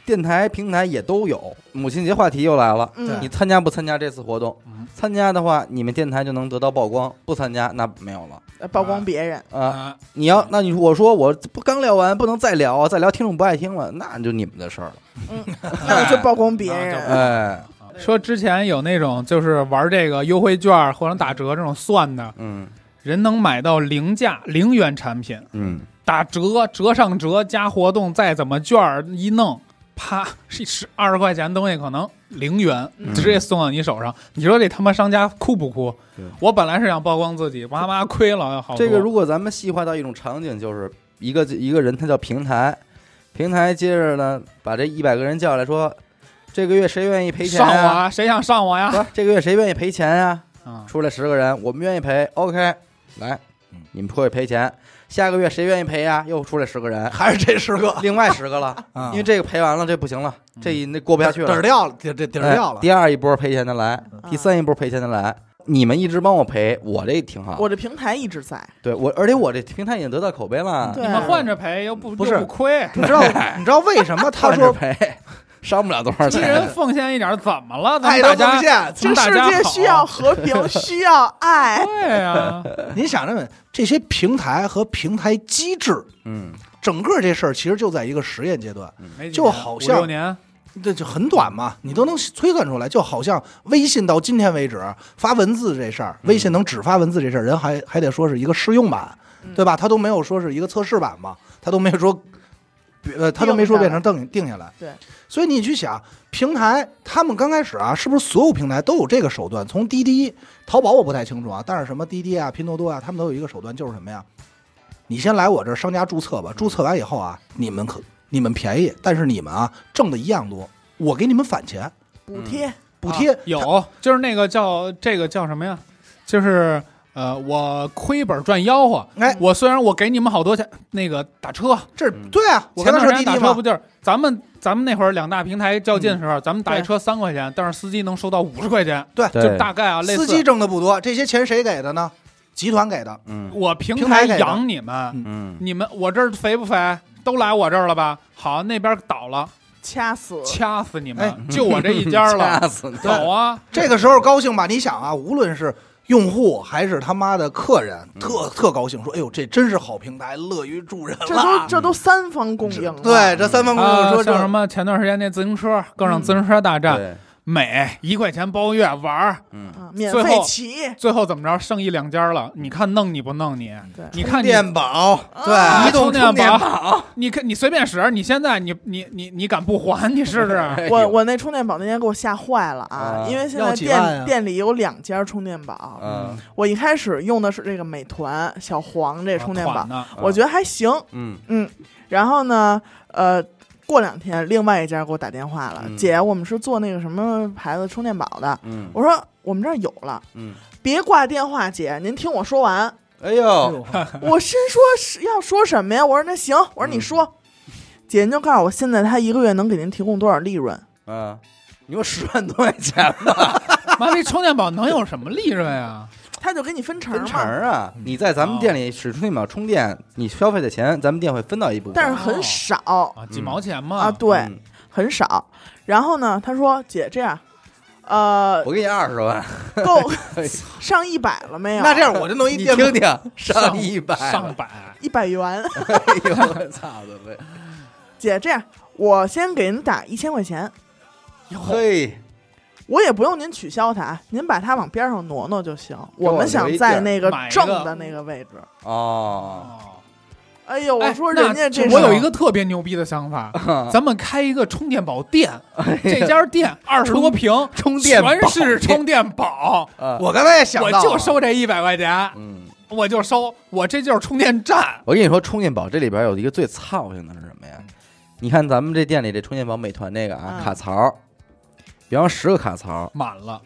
电台平台也都有。母亲节话题又来了，嗯你参加不参加这次活动？嗯参加的话，你们电台就能得到曝光；不参加，那没有了呃曝光别人，啊。啊，你要，那你我说我不刚聊完，不能再聊啊，再聊听众不爱听了，那就你们的事儿了。那我就曝光别人。哎，说之前有那种就是玩这个优惠券或者打折这种算的，嗯人能买到零价零元产品，嗯，打折折上折加活动，再怎么券儿一弄，啪，是十二十块钱东西可能零元嗯直接送到你手上。你说这他妈商家哭不哭？我本来是想曝光自己，哇妈亏了好多。这个如果咱们细化到一种场景，就是一个一个人他叫平台，平台接着呢把这一百个人叫来说，这个月谁愿意赔钱上我？啊，谁想上我呀？不是这个月谁愿意赔钱呀？啊，出来十个人，我们愿意赔，OK，来嗯，你们会赔钱。下个月谁愿意赔呀？又出来十个人，还是这十个，另外十个了，啊因为这个赔完了，这不行了，嗯这那过不下去了底儿，掉了，底儿底儿哎掉了，第二一波赔钱的来，嗯第三一波赔钱的来，你们一直帮我赔，我这挺好。我这平台一直在，对我，而且我这平台已经得到口碑了。对你们换着赔又不不是又不亏，你知道你知道为什么他说赔，伤不了多少一人。奉献一点怎么了？咱爱的奉献？这世界需要和平，需要爱。对呀，你想着没？这些平台和平台机制，嗯整个这事儿其实就在一个实验阶段，就好像六年，这就很短嘛，你都能推算出来。就好像微信到今天为止发文字这事儿，微信能只发文字这事儿，人还还得说是一个试用版，嗯对吧？他都没有说是一个测试版嘛，他都没有说，呃，他都没说变成定定下来。对，所以你去想，平台他们刚开始啊，是不是所有平台都有这个手段？从滴滴、淘宝我不太清楚啊，但是什么滴滴啊、拼多多啊，他们都有一个手段，就是什么呀？你先来我这商家注册吧，注册完以后啊，你们可你们便宜，但是你们啊挣的一样多，我给你们返钱补贴，补贴啊。有，就是那个叫这个叫什么呀？就是呃，我亏本赚吆喝。哎，我虽然我给你们好多钱，那个打车，这嗯对啊，我前跟他说滴滴嘛段时间打车不，就是咱们咱们那会儿两大平台较劲的时候，咱们打一车三块钱，但是司机能收到五十块钱，对，就大概啊，类似司机挣的不多，这些钱谁给的呢？集团给的。嗯我平平台养你们，嗯，你们我这儿肥不肥？都来我这儿了吧？好，那边倒了，掐死，掐死你哎们！就我这一家了，掐死！走啊！这个时候高兴吧？你想啊，无论是用户还是他妈的客人，嗯。特特高兴，说：“哎呦，这真是好平台，乐于助人这。都这都三方共赢了，对，这三方供应，像什么前段时间那自行车，更让自行车大战，对，美一块钱包月玩儿，嗯，啊，免最后费骑，最后怎么着，剩一两家了。你看弄你不弄你？对你看你，电宝，对，啊移动充电宝，宝，你看你随便使，你现在你你你你敢不还？你试试。哎呦我我那充电宝那天给我吓坏了啊！啊因为现要在店、店里有两家充电宝，嗯我一开始用的是这个美团小黄这充电宝，呢？我觉得还行，嗯嗯。然后呢，呃，过两天另外一家给我打电话了，嗯。姐，我们是做那个什么牌子充电宝的，嗯。我说我们这儿有了，嗯，别挂电话，姐，您听我说完。哎呦，我心说是要说什么呀？我说那行，我说你说，姐您就告诉我现在他一个月能给您提供多少利润？嗯，你说十万多块钱吧，妈，这充电宝能有什么利润呀？他就给你分成分嘛，成啊！你在咱们店里使充电宝充电，你消费的钱，咱们店会分到一部分。但是很少啊，几毛钱嘛。啊，对，嗯很少。然后呢，他说姐这样，呃，我给你二十万，够上一百了没有？那这样我就弄一你电听听，上上一百，上百，一百元，哎呦，我操的呗！姐这样，我先给您打一千块钱，嘿，我也不用您取消它，您把它往边上挪挪就行。我我们想在那个正的那个位置。哦，哦，哎呦，我哎说人家这我有一个特别牛逼的想法，嗯 咱们开一个充电宝店，这家店二十多平，充电宝。全是充电宝，啊我刚才也想我到我，就收这一百块钱，嗯，我就收，我这就是充电站。我跟你说，充电宝这里边有一个最操心的是什么呀？你看咱们这店里这充电宝，美团那个啊，嗯。卡槽，比方十个卡槽满了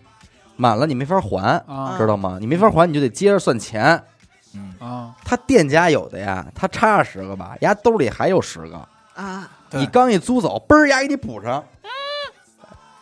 满了，你没法还，啊知道吗？你没法还，你就得接着算钱。啊！他店家有的呀，他插十个吧，牙兜里还有十个，啊，对你刚一租走，嘣儿牙给你补上，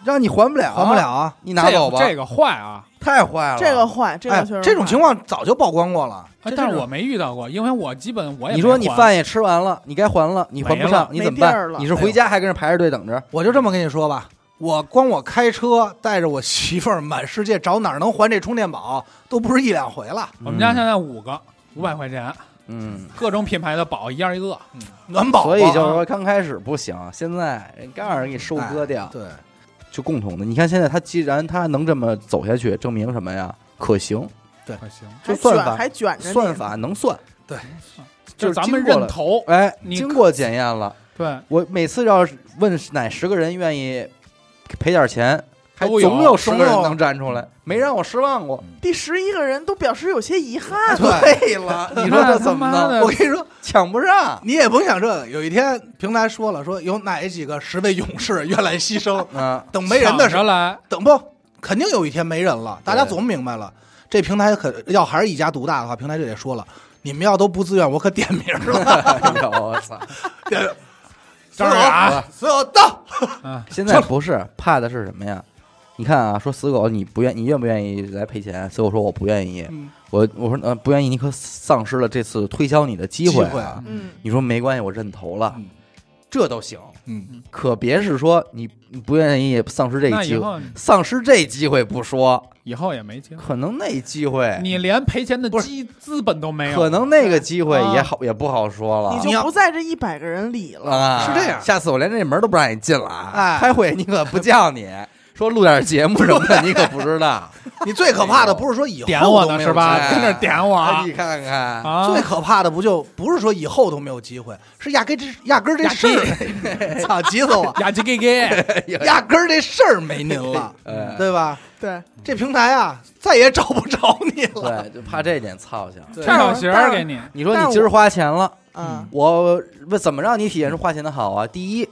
让你还不了，还不了，啊。你拿走吧。这个坏啊！太坏了，这个坏，这哎个确实，这种情。况早就曝光过了。但是我没遇到过，因为我基本我也你说你还饭也吃完了，你该还了，你还不上，你怎么办？没地儿了你是回家还跟人排着队等着？我就这么跟你说吧，我光我开车带着我媳妇儿满世界找哪儿能还这充电宝，都不是一两回了。我们家现在五个五百块钱，嗯，各种品牌的宝一样一个。暖宝宝，所以就是说刚开始不行，现在人刚让人给收割掉，对，就共同的。你看现在他既然他能这么走下去，证明什么呀？可行，对。可行，就算法卷还卷着算法能算，对。就是咱们认头。哎，你经过检验了。对，我每次要是问哪十个人愿意赔点钱，还总有十个人能站出来，没让我失望过。第十一个人都表示有些遗憾。对了，你说这怎么弄？我跟你说，抢不上。你也甭想这个。有一天平台说了，说有哪几个十位勇士愿来牺牲，嗯，等没人的时候，来，等不，肯定有一天没人了。大家总明白了，这平台可要还是一家独大的话，平台就得说了，你们要都不自愿，我可点名了。哎呦我操！这儿啊，死狗到，嗯，现在不是怕的是什么呀？你看啊，说死狗，你不愿，你愿不愿意来赔钱？死狗说我不愿意。嗯。我我说呃不愿意，你可丧失了这次推销你的机会机会啊。嗯，你说没关系，我认投了。嗯，这都行。嗯，可别是说你你不愿意丧失这那个机会，后丧失这机会不说，以后也没机会，可能那机会，你连赔钱的机资本都没有，可能那个机会啊也好也不好说了。你就不在这一百个人里了。啊，是这样下次我连这门都不让你进了啊！哎开会你可不叫你 说录点节目什么的，你可不知道。你最可怕的不是说以后点我都没有呢是吧？机会跟那点我哎你看看，啊！最可怕的不就不是说以后都没有机会，是压根这压根儿这事儿，操，急死我！呀唧给给，压根儿这事儿没您了，哎对吧？对，这平台啊再也找不着你了。对，就怕这点操性。对穿小鞋儿给你，你说你今儿花钱了，嗯我我怎么让你体验出花钱的好啊？第一，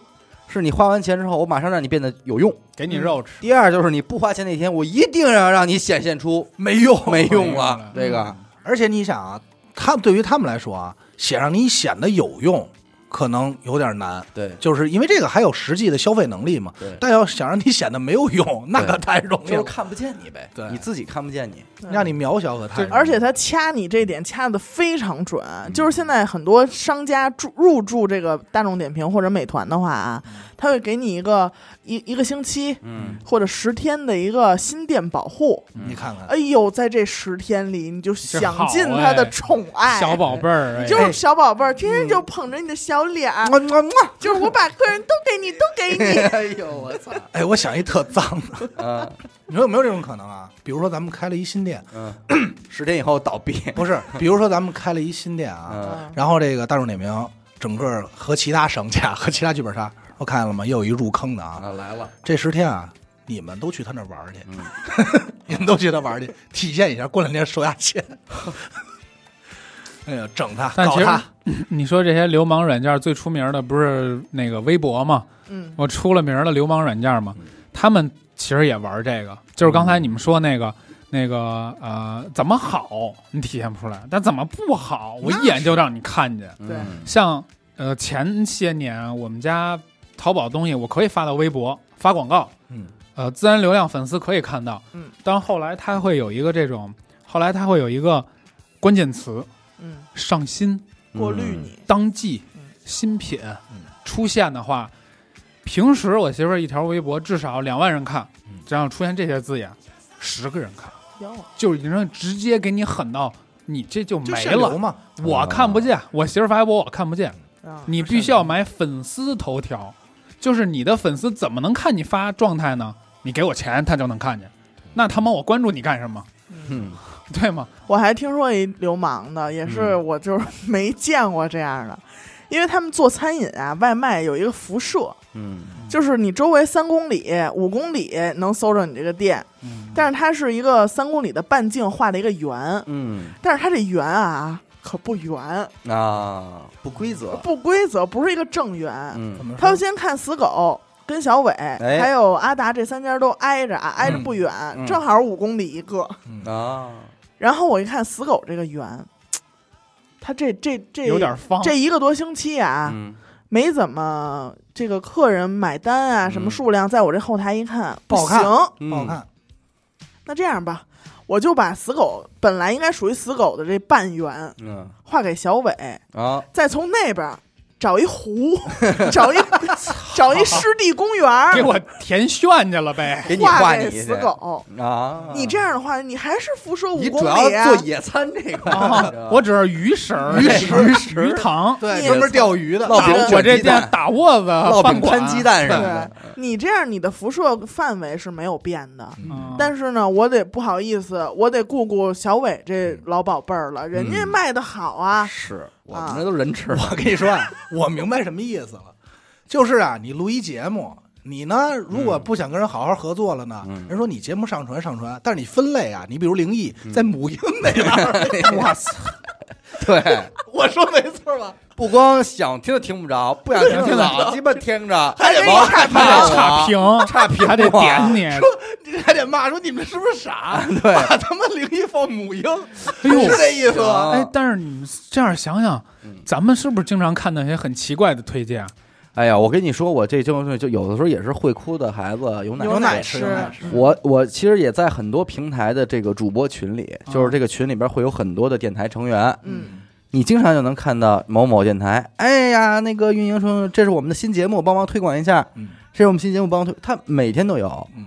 是你花完钱之后，我马上让你变得有用；给你肉吃。第二，就是你不花钱那天，我一定要让你显现出没用，没用了了。这个，而且你想啊，他对于他们来说啊，想让你显得有用，可能有点难，对。就是因为这个还有实际的消费能力嘛。对，但要想让你显得没有用，那可太容易了，就是看不见你呗，对。你自己看不见你。让你渺小可太。而且他掐你这点掐的非常准，嗯。就是现在很多商家入入驻这个大众点评或者美团的话啊，他会给你一个一一个星期嗯，或者十天的一个新店保护。你看看，哎呦，在这十天里，你就享尽他的哎。宠爱，小宝贝儿，哎。就是小宝贝儿，天天就捧着你的小脸儿，么么么就是我把客人都给你，都给你。哎呦我操，哎，我想一特脏的，嗯你说有没有这种可能啊？比如说咱们开了一新店，嗯，十天以后倒闭，不是，比如说咱们开了一新店啊，嗯然后这个大众点评整个和其他商家和其他剧本杀，我看见了吗？又有一入坑的啊，啊来了，这十天啊，你们都去他那玩儿去，嗯你们都去他玩儿去，体现一下，过两天收下钱。哎呀，整他，但其实搞他，你说这些流氓软件最出名的不是那个微博吗？嗯我出了名的流氓软件嘛，他们其实也玩这个，就是刚才你们说那个。那个呃，怎么好你体现不出来，但怎么不好，我一眼就让你看见。对嗯像呃前些年我们家淘宝东西，我可以发到微博发广告，嗯，呃，自然流量粉丝可以看到，嗯，但后来它会有一个这种，后来它会有一个关键词嗯，上新、过滤你，当季嗯、新品嗯。出现的话，平时我媳妇儿一条微博至少两万人看嗯，只要出现这些字眼，十个人看，哟，就已经直接给你狠到你这就就没了。嘛。我看不见，我媳妇儿发微博我看不见，啊你必须要买粉丝头条，就是你的粉丝怎么能看你发状态呢？你给我钱，他就能看见。那他妈我关注你干什么？嗯 对吗？我还听说一流氓的，也是嗯我就是 没见过这样的，因为他们做餐饮啊，外卖有一个辐射，嗯就是你周围三公里、五公里能搜着你这个店，嗯，但是它是一个三公里的半径画的一个圆，嗯但是它这圆啊可不圆，啊，不规则，不规则，不是一个正圆。他要先看死狗。跟小伟、哎还有阿达这三家都挨着啊，挨着不远，嗯正好五公里一个。啊，然后我一看死狗这个圆，他这这这有点方。这一个多星期啊，嗯。没怎么这个客人买单啊，什么嗯数量，在我这后台一看不好看不好看，那这样吧，我就把死狗本来应该属于死狗的这半圆嗯。画给小伟，啊，再从那边找一湖，找一找一湿地公园，给我填炫去了呗。给你画你死狗。啊，你这样的话，你还是辐射五你公主要里啊。做！野餐这个，啊，我只是鱼食儿、鱼食鱼食鱼塘，对，专门钓鱼的，烙饼打我这店打窝子烙饭馆。饼摊鸡，蛋什么对的，你这样，你的辐射范围是没有变的。嗯。但是呢，我得不好意思，我得顾顾小伟这老宝贝儿了，人家嗯。卖的好啊。是我啊。们这都人吃我跟你说啊，我明白什么意思了，就是啊，你录一节目，你呢如果不想跟人好好合作了呢，嗯人说你节目上传上传，但是你分类啊，你比如灵异嗯。在母婴那边儿，哇塞，对，我说没错吧？不光想听听不着，不想听听老 鸡巴听着，还得骂差还得差评，差评还得点你。说你还得骂说你们是不是傻？对把他妈灵异放母婴，是这意思吗？啊哎，但是你们这样想想嗯，咱们是不是经常看到一些很奇怪的推荐？哎呀，我跟你说，我这就就有的时候也是会哭的孩子有奶有奶吃，吃有奶吃。我我其实也在很多平台的这个主播群里，就是这个群里边会有很多的电台成员，嗯，你经常就能看到某某电台，哎呀，那个运营说这是我们的新节目，帮忙推广一下，嗯。这是我们新节目，帮忙推，他每天都有，嗯，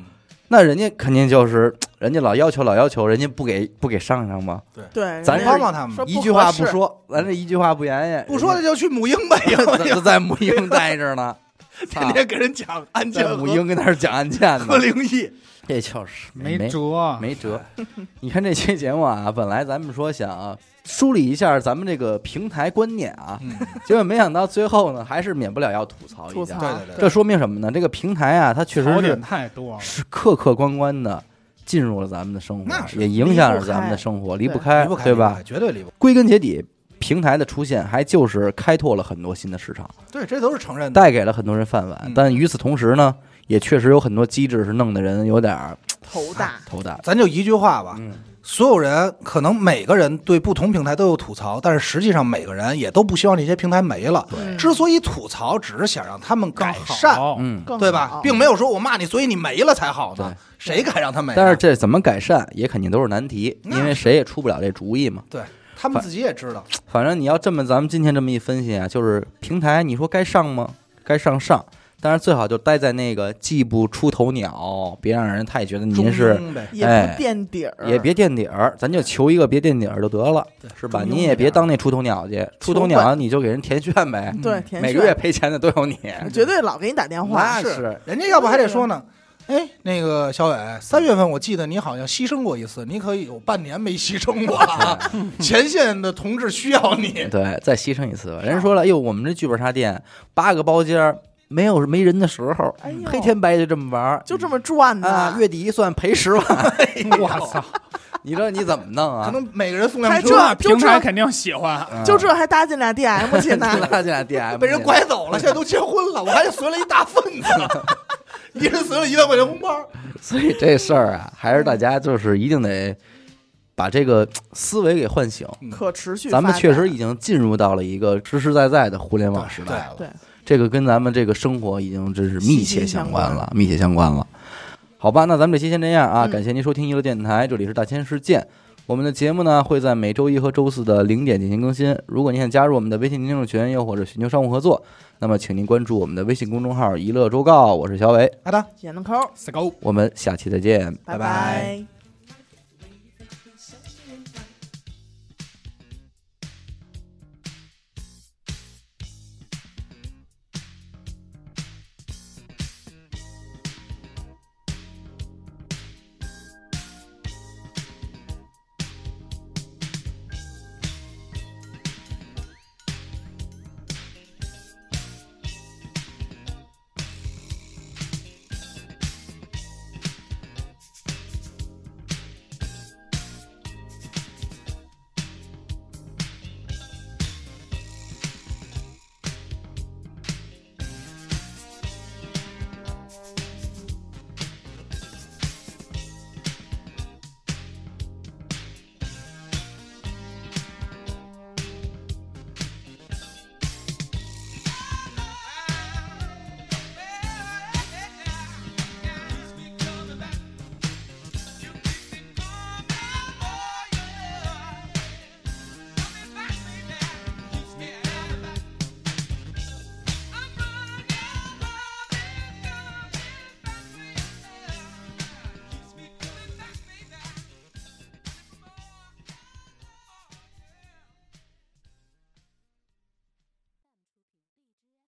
那人家肯定就是人家老要求老要求，人家不给不给上上吗？对，咱人家帮帮他们一句话，不说，咱这一句话不言言，不说的就去母婴呗，以后人家就在母婴待着呢，天天给人讲案件母婴跟那儿讲案件呢和，灵异，这就是没没辙，没辙。你看这期节目啊，本来咱们说想梳理一下咱们这个平台观念啊，嗯，结果没想到最后呢，还是免不了要吐槽一下。对对对这说明什么呢？这个平台啊，它确实是太多了。是客客观观的进入了咱们的生活那，是也影响着咱们的生活，离不开，离不开，对吧？绝对离不开。归根结底，平台的出现还就是开拓了很多新的市场，对，这都是承认的。带给了很多人饭碗嗯。但与此同时呢，也确实有很多机制是弄得人有点儿头大，头大。咱就一句话吧，嗯，所有人可能每个人对不同平台都有吐槽，但是实际上每个人也都不希望这些平台没了。对之所以吐槽，只是想让他们改善，嗯，对吧？并没有说我骂你，所以你没了才好呢。谁敢让他没啊？但是这怎么改善，也肯定都是难题，因为谁也出不了这主意嘛。对他们自己也知道，反正你要这么，咱们今天这么一分析啊，就是平台，你说该上吗？该上上，但是最好就待在那个既不出头鸟，别让人太觉得您是，哎不垫底儿，也别垫底儿，咱就求一个别垫底儿就得了，是吧？你也别当那出头鸟去，出头鸟你就给人填炫呗，对填每个月赔钱的都有你，绝对老给你打电话，那是人家要不还得说呢。哎，那个小伟，三月份我记得你好像牺牲过一次，你可以有半年没牺牲过了。前线的同志需要你，对，再牺牲一次吧。人说了，哎呦，我们这剧本杀店八个包间儿，没有没人的时候，哎呦黑天白夜就这么玩儿就这么赚的，啊，月底一算赔十万，我操，你说你怎么弄可啊？能每个人送辆还车这就这平台肯定喜欢。嗯就这还搭进俩 DM 去呢，搭进俩 DM 被人拐走了，现在都结婚了，我还随了一大份子，一人随了一万块钱红包。所以这事儿啊，还是大家就是一定得把这个思维给唤醒。可持续发咱。们确实已经进入到了一个实实在在的互联网时代了。对，这个跟咱们这个生活已经真是密切相关息息了，密切相关了。好吧，那咱们这期先这样啊，嗯感谢您收听娱乐电台，这里是大千世界。我们的节目呢会在每周一和周四的零点进行更新。如果您想加入我们的微信听众群，又或者寻求商务合作，那么请您关注我们的微信公众号“娱乐周告”。我是小伟，好的。闫子抠，Let's go。我们下期再见。拜拜拜